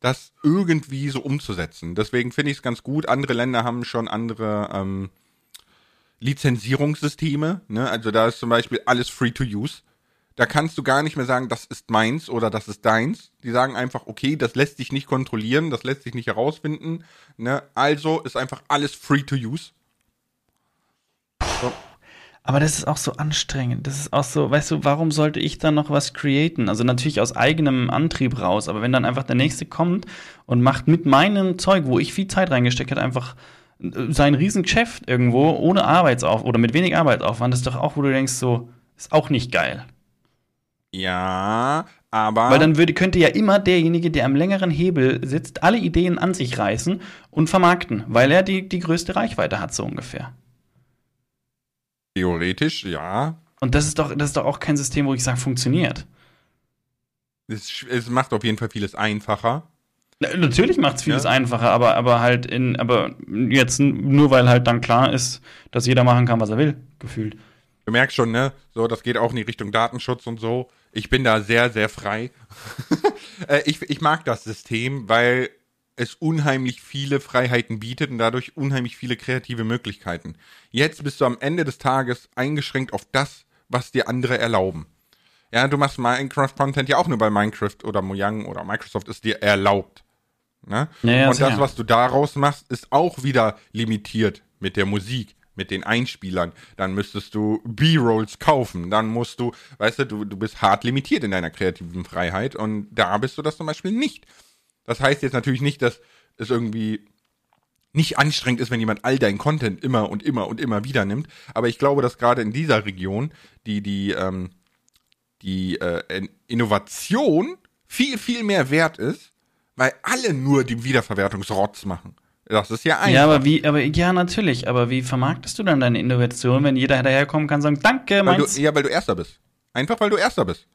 das irgendwie so umzusetzen. Deswegen finde ich es ganz gut. Andere Länder haben schon andere ähm, Lizenzierungssysteme. Ne? Also da ist zum Beispiel alles free to use. Da kannst du gar nicht mehr sagen, das ist meins oder das ist deins. Die sagen einfach, okay, das lässt sich nicht kontrollieren, das lässt sich nicht herausfinden. Ne? Also ist einfach alles free to use. So. Aber das ist auch so anstrengend. Das ist auch so, weißt du, warum sollte ich dann noch was createn? Also natürlich aus eigenem Antrieb raus, aber wenn dann einfach der nächste kommt und macht mit meinem Zeug, wo ich viel Zeit reingesteckt habe, einfach sein Riesengeschäft irgendwo ohne Arbeitsaufwand oder mit wenig Arbeitsaufwand, ist doch auch, wo du denkst, so, ist auch nicht geil. Ja, aber. Weil dann würde, könnte ja immer derjenige, der am längeren Hebel sitzt, alle Ideen an sich reißen und vermarkten, weil er die, die größte Reichweite hat, so ungefähr. Theoretisch, ja. Und das ist doch, das ist doch auch kein System, wo ich sage, funktioniert. Es, es macht auf jeden Fall vieles einfacher. Natürlich macht es vieles ja. einfacher, aber, aber halt in, aber jetzt nur weil halt dann klar ist, dass jeder machen kann, was er will, gefühlt. Du merkst schon, ne? So, das geht auch in die Richtung Datenschutz und so. Ich bin da sehr, sehr frei. (laughs) Äh, ich, ich mag das System, weil es unheimlich viele Freiheiten bietet und dadurch unheimlich viele kreative Möglichkeiten. Jetzt bist du am Ende des Tages eingeschränkt auf das, was dir andere erlauben. Ja, du machst Minecraft-Content ja auch nur bei Minecraft oder Mojang oder Microsoft ist dir erlaubt. Ne? Ja, ja, und das, was du daraus machst, ist auch wieder limitiert mit der Musik, mit den Einspielern. Dann müsstest du B-Rolls kaufen. Dann musst du, weißt du, du, du bist hart limitiert in deiner kreativen Freiheit und da bist du das zum Beispiel nicht. Das heißt jetzt natürlich nicht, dass es irgendwie nicht anstrengend ist, wenn jemand all dein Content immer und immer und immer wieder nimmt. Aber ich glaube, dass gerade in dieser Region die, die, ähm, die äh, Innovation viel, viel mehr wert ist, weil alle nur die Wiederverwertungsrotz machen. Das ist ja einfach. Ja, aber wie, aber ja, natürlich. Aber wie vermarktest du dann deine Innovation, wenn jeder daherkommen kann und sagen, danke, meins? ja, weil du Erster bist. Einfach weil du Erster bist.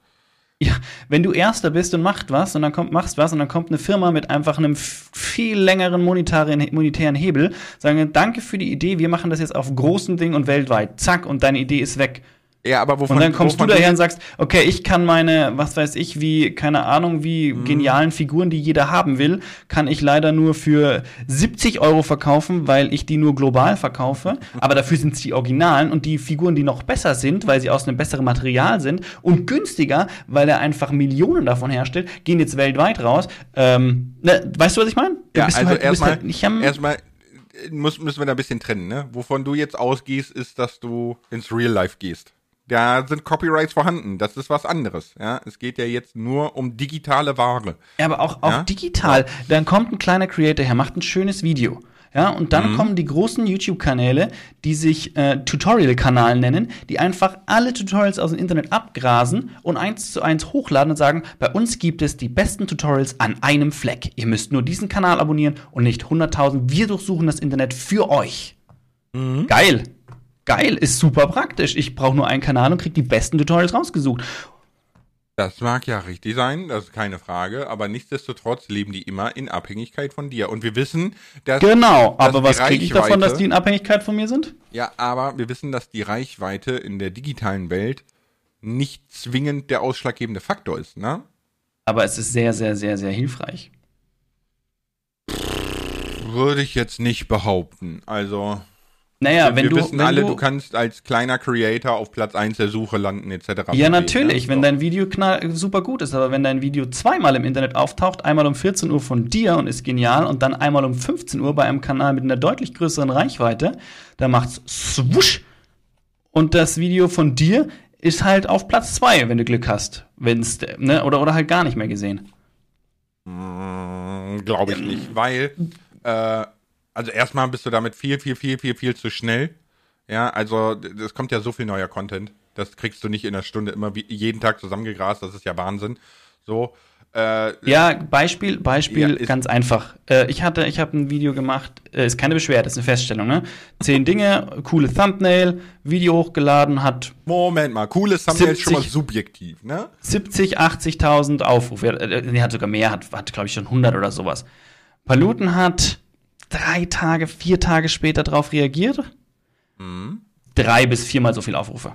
Ja, wenn du Erster bist und machst was und dann kommt, machst was und dann kommt eine Firma mit einfach einem viel längeren monetären, monetären Hebel, sagen, danke für die Idee, wir machen das jetzt auf großen Ding und weltweit. Zack, und deine Idee ist weg. Ja, aber wovon, und dann kommst du daher und sagst, okay, ich kann meine, was weiß ich, wie, keine Ahnung, wie mhm. genialen Figuren, die jeder haben will, kann ich leider nur für 70 Euro verkaufen, weil ich die nur global verkaufe. Aber dafür sind es die Originalen und die Figuren, die noch besser sind, weil sie aus einem besseren Material sind und günstiger, weil er einfach Millionen davon herstellt, gehen jetzt weltweit raus. Ähm, ne, weißt du, was ich meine? Ja, also halt, erstmal, halt erstmal äh, müssen wir da ein bisschen trennen, ne? Wovon du jetzt ausgehst, ist, dass du ins Real Life gehst. Da sind Copyrights vorhanden. Das ist was anderes. Ja, es geht ja jetzt nur um digitale Ware. Ja, aber auch, auch ja? digital. Dann kommt ein kleiner Creator her, macht ein schönes Video. Ja, und dann kommen die großen YouTube-Kanäle, die sich äh, Tutorial-Kanal nennen, die einfach alle Tutorials aus dem Internet abgrasen und eins zu eins hochladen und sagen, bei uns gibt es die besten Tutorials an einem Fleck. Ihr müsst nur diesen Kanal abonnieren und nicht 100.000. Wir durchsuchen das Internet für euch. Geil. Geil, ist super praktisch. Ich brauche nur einen Kanal und krieg die besten Tutorials rausgesucht. Das mag ja richtig sein, das ist keine Frage, aber nichtsdestotrotz leben die immer in Abhängigkeit von dir. Und wir wissen, dass. Genau, aber was kriege ich davon, dass die in Abhängigkeit von mir sind? Ja, aber wir wissen, dass die Reichweite in der digitalen Welt nicht zwingend der ausschlaggebende Faktor ist, ne? Aber es ist sehr, sehr, sehr, sehr hilfreich. Würde ich jetzt nicht behaupten. Also, Naja, wenn wir du. wissen wenn alle, du, du kannst als kleiner Creator auf Platz 1 der Suche landen, etc. Ja, natürlich, wenn So. dein Video knall, super gut ist, aber wenn dein Video zweimal im Internet auftaucht, einmal um 14 Uhr von dir und ist genial und dann einmal um 15 Uhr bei einem Kanal mit einer deutlich größeren Reichweite, da macht's swusch und das Video von dir ist halt auf Platz 2, wenn du Glück hast. Wenn's, ne, oder, oder halt gar nicht mehr gesehen. Glaube ich nicht, weil, äh, also erstmal bist du damit viel, viel, viel, viel, viel zu schnell. Ja, also es kommt ja so viel neuer Content. Das kriegst du nicht in einer Stunde immer wie, jeden Tag zusammengegrast. Das ist ja Wahnsinn. So. Äh, Ja, Beispiel, Beispiel, Ja, ganz einfach. Äh, ich hatte, ich habe ein Video gemacht, äh, ist keine Beschwerde, ist eine Feststellung, ne? Zehn Dinge, coole Thumbnail, Video hochgeladen, hat Moment mal, cooles Thumbnail ist schon mal 70 subjektiv, ne? 70, 80.000 Aufrufe. Äh, Nee, hat sogar mehr, hat, hat glaube ich, schon 100 oder sowas. Paluten hat drei Tage, vier Tage später darauf reagiert. Mhm. Drei bis viermal so viel Aufrufe.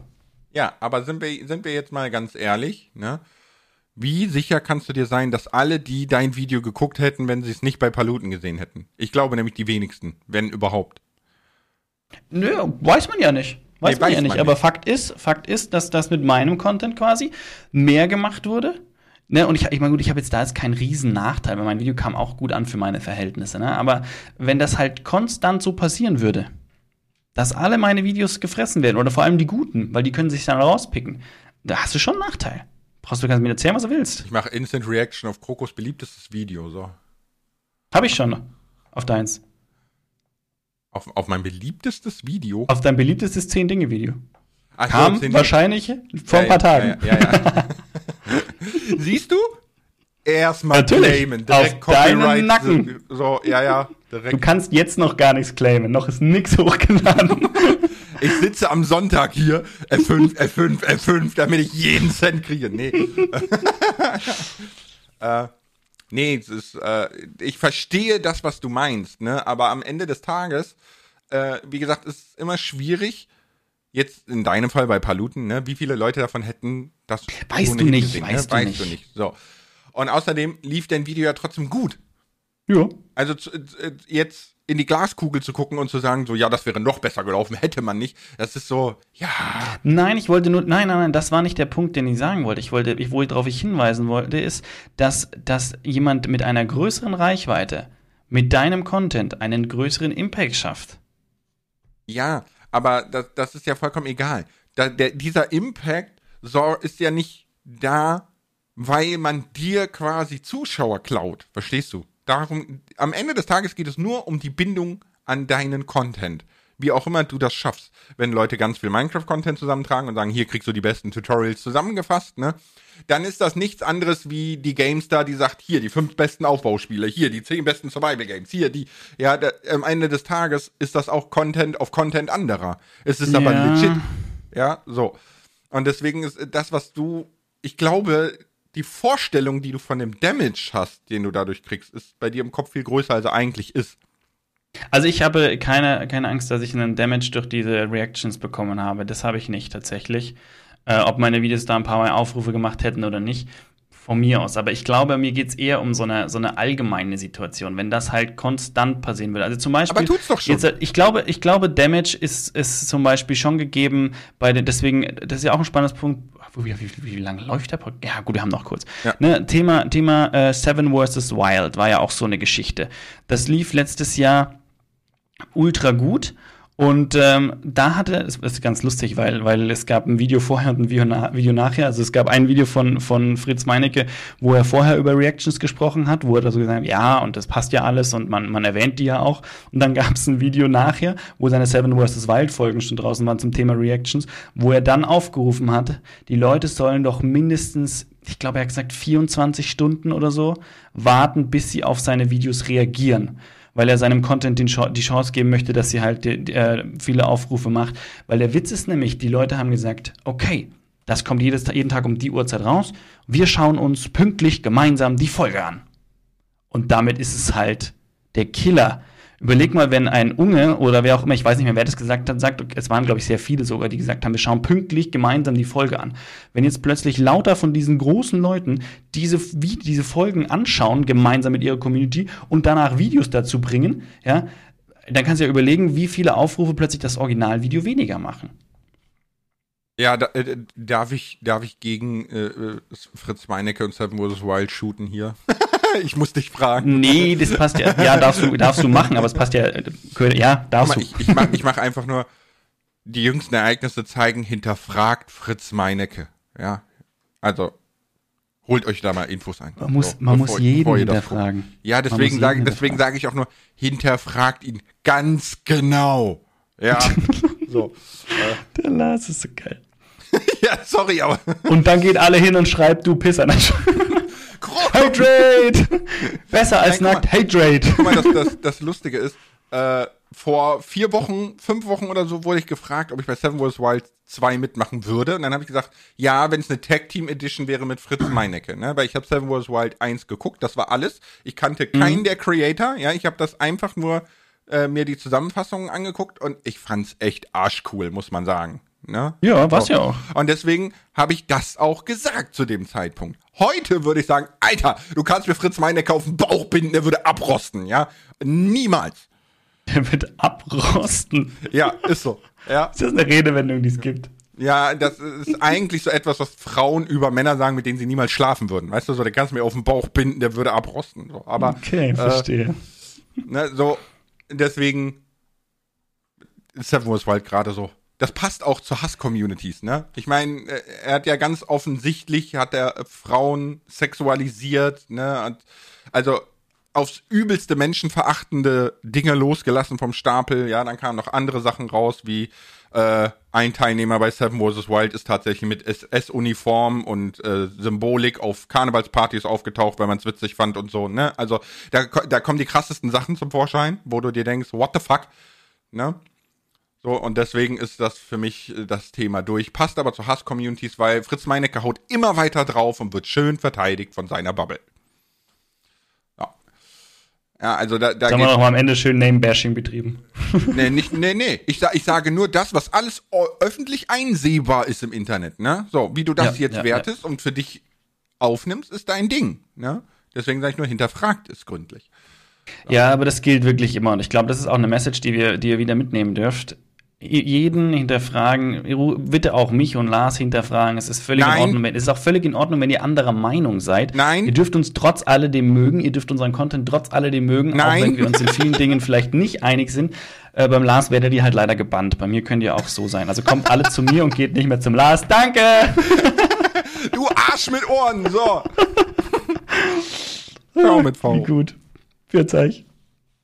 Ja, aber sind wir, sind wir jetzt mal ganz ehrlich, ne? Wie sicher kannst du dir sein, dass alle, die dein Video geguckt hätten, wenn sie es nicht bei Paluten gesehen hätten? Ich glaube nämlich die wenigsten, wenn überhaupt. Nö, weiß man ja nicht. Weiß Nee, man weiß ja nicht. man Aber nicht. Fakt ist, Fakt ist, dass das mit meinem Content quasi mehr gemacht wurde. Ne, und ich, ich meine, gut, ich habe jetzt da jetzt keinen riesen Nachteil, weil mein Video kam auch gut an für meine Verhältnisse. Ne? Aber wenn das halt konstant so passieren würde, dass alle meine Videos gefressen werden, oder vor allem die guten, weil die können sich dann rauspicken, da hast du schon einen Nachteil. Brauchst du kannst mir erzählen, was du willst. Ich mache Instant Reaction auf Krokos beliebtestes Video, so. Habe ich schon auf deins. Auf, auf mein beliebtestes Video. Auf dein beliebtestes 10-Dinge-Video. Ach so, Kam zehn- wahrscheinlich vor ein Ja, paar ja, Tagen. Ja, ja, ja. (laughs) (laughs) Siehst du? Erstmal claimen, direkt Auf Copyright. Nacken. So, ja, ja, Du direkt. kannst jetzt noch gar nichts claimen. Noch ist nichts hochgeladen. (laughs) Ich sitze am Sonntag hier, F5, F5, F5, damit ich jeden Cent kriege. Nee. (laughs) äh, nee, es ist, äh, ich verstehe das, was du meinst, ne? Aber am Ende des Tages, äh, wie gesagt, ist es immer schwierig. Jetzt in deinem Fall bei Paluten, ne? Wie viele Leute davon hätten das Weißt du nicht, weißt du weißt nicht. du nicht. So. Und außerdem lief dein Video ja trotzdem gut. ja. Also äh, jetzt in die Glaskugel zu gucken und zu sagen, so, ja, das wäre noch besser gelaufen, (laughs) hätte man nicht. Das ist so, ja, Nein, ich wollte nur, nein, nein, nein, das war nicht der Punkt, den ich sagen wollte. Ich wollte, ich, wo ich darauf hinweisen wollte, ist, dass, dass jemand mit einer größeren Reichweite mit deinem Content einen größeren Impact schafft. ja, aber das, das ist ja vollkommen egal. Da, der, dieser Impact ist ja nicht da, weil man dir quasi Zuschauer klaut. Verstehst du? Darum, am Ende des Tages geht es nur um die Bindung an deinen Content. Wie auch immer du das schaffst. Wenn Leute ganz viel Minecraft-Content zusammentragen und sagen, hier kriegst du die besten Tutorials zusammengefasst, ne? Dann ist das nichts anderes wie die GameStar, die sagt, hier die fünf besten Aufbauspiele, hier die zehn besten Survival Games, hier die, ja, da, am Ende des Tages ist das auch Content auf Content anderer. Es ist aber Ja. legit. Ja, so. Und deswegen ist das, was du, ich glaube, die Vorstellung, die du von dem Damage hast, den du dadurch kriegst, ist bei dir im Kopf viel größer, als er eigentlich ist. Also ich habe keine, keine Angst, dass ich einen Damage durch diese Reactions bekommen habe. Das habe ich nicht tatsächlich. Äh, ob meine Videos da ein paar Mal Aufrufe gemacht hätten oder nicht, von mir aus. Aber ich glaube, mir geht es eher um so eine, so eine allgemeine Situation, wenn das halt konstant passieren würde. Also zum Beispiel. Aber tut's doch schon. Jetzt, äh, ich, glaube, ich glaube, Damage ist, ist zum Beispiel schon gegeben bei den, deswegen, das ist ja auch ein spannendes Punkt. Wie, wie, wie, wie lange läuft der Podcast? Ja, gut, wir haben noch kurz. Ja. Ne, Thema, Thema äh, Seven vs. Wild war ja auch so eine Geschichte. Das lief letztes Jahr ultra gut. Und ähm, da hatte, es ist ganz lustig, weil, weil es gab ein Video vorher und ein Video, na, Video nachher. Also es gab ein Video von, von Fritz Meinecke, wo er vorher über Reactions gesprochen hat, wo er da so gesagt hat, ja, und das passt ja alles und man, man erwähnt die ja auch. Und dann (laughs) gab es ein Video nachher, wo seine Seven vs. Wild Folgen schon draußen waren zum Thema Reactions, wo er dann aufgerufen hat, die Leute sollen doch mindestens ich glaube, er hat gesagt 24 Stunden oder so, warten, bis sie auf seine Videos reagieren weil er seinem Content die Chance geben möchte, dass sie halt äh, viele Aufrufe macht. Weil der Witz ist nämlich, die Leute haben gesagt, okay, das kommt jedes, jeden Tag um die Uhrzeit raus. Wir schauen uns pünktlich gemeinsam die Folge an. Und damit ist es halt der Killer Überleg mal, wenn ein Unge oder wer auch immer, ich weiß nicht mehr, wer das gesagt hat, sagt, es waren, glaube ich, sehr viele sogar, die gesagt haben, wir schauen pünktlich gemeinsam die Folge an. Wenn jetzt plötzlich lauter von diesen großen Leuten diese, wie, diese Folgen anschauen, gemeinsam mit ihrer Community und danach Videos dazu bringen, ja, dann kannst du ja überlegen, wie viele Aufrufe plötzlich das Originalvideo weniger machen. Ja, da, äh, darf ich, darf ich gegen äh, äh Fritz Meinecke und Seven vs. Wild shooten hier? (laughs) (laughs) ich muss dich fragen. Nee, das passt ja. Ja, darfst du, darfst du machen, aber es passt ja. Ja, darfst mal, du. Ich, ich mache ich mach einfach nur, die jüngsten Ereignisse zeigen, hinterfragt Fritz Meinecke. Ja, also holt euch da mal Infos ein. Man muss, so, man muss jeden hinterfragen. Ja, deswegen sage deswegen sage ich auch nur, hinterfragt ihn ganz genau. Ja, (laughs) so. Der Lars ist so geil. (laughs) ja, sorry, aber. Und dann geht alle hin und schreibt, du Pisser. Hydrate! Besser als Nein, nackt, Hydrate. Guck mal, das, das, das Lustige ist, äh, vor vier Wochen, fünf Wochen oder so wurde ich gefragt, ob ich bei Seven Wars Wild 2 mitmachen würde. Und dann habe ich gesagt, ja, wenn es eine Tag Team Edition wäre mit Fritz (clears throat) Meinecke, ne? Weil ich habe Seven Wars Wild 1 geguckt, das war alles. Ich kannte keinen mhm. der Creator, ja, ich habe das einfach nur äh, mir die Zusammenfassungen angeguckt und ich fand's echt arschcool, muss man sagen. Ne? Ja, was so. ja auch. Und deswegen habe ich das auch gesagt zu dem Zeitpunkt. Heute würde ich sagen, Alter, du kannst mir Fritz Meinecke auf den Bauch binden, der würde abrosten, ja? Niemals. Der wird abrosten. Ja, ist so. Ja. Ist das eine Redewendung, die es gibt? Ja, das ist eigentlich so etwas, was Frauen über Männer sagen, mit denen sie niemals schlafen würden. Weißt du, so, der kannst mir auf den Bauch binden, der würde abrosten. So. Aber, okay, verstehe. Äh, ne, so, deswegen Seven Wars Wild gerade so das passt auch zu Hass-Communities, ne? Ich meine, äh, er hat ja ganz offensichtlich, hat er Frauen sexualisiert, ne? also aufs übelste menschenverachtende Dinge losgelassen vom Stapel. Ja, dann kamen noch andere Sachen raus, wie äh, ein Teilnehmer bei Seven vs. Wild ist tatsächlich mit SS-Uniform und äh, Symbolik auf Karnevalspartys aufgetaucht, weil man es witzig fand und so, ne? Also da, da kommen die krassesten Sachen zum Vorschein, wo du dir denkst, what the fuck, ne? So, und deswegen ist das für mich äh, das Thema durch. Passt aber zu Hass-Communities, weil Fritz Meinecke haut immer weiter drauf und wird schön verteidigt von seiner Bubble. Ja. Ja, also da, da Haben wir noch mal am Ende schön Name-Bashing betrieben. (laughs) nee, nicht, nee, nee. Ich, ich sage nur das, was alles öffentlich einsehbar ist im Internet, ne? So, wie du das ja, jetzt ja, wertest ja. und für dich aufnimmst, ist dein Ding, ne? Deswegen sage ich nur, hinterfragt es gründlich. Ja, aber das gilt wirklich immer. Und ich glaube, das ist auch eine Message, die, wir, die ihr wieder mitnehmen dürft jeden hinterfragen, bitte auch mich und Lars hinterfragen. Es ist völlig Nein. in Ordnung. Es ist auch völlig in Ordnung, wenn ihr anderer Meinung seid. Nein. Ihr dürft uns trotz alledem mögen. Ihr dürft unseren Content trotz alledem mögen, Nein. auch wenn wir uns in vielen Dingen vielleicht nicht einig sind. Äh, beim Lars werdet ihr halt leider gebannt. Bei mir könnt ihr auch so sein. Also kommt alle zu mir und geht nicht mehr zum Lars. Danke! (laughs) du Arsch mit Ohren, so. (laughs) Ciao mit V. Wie gut. Für euch.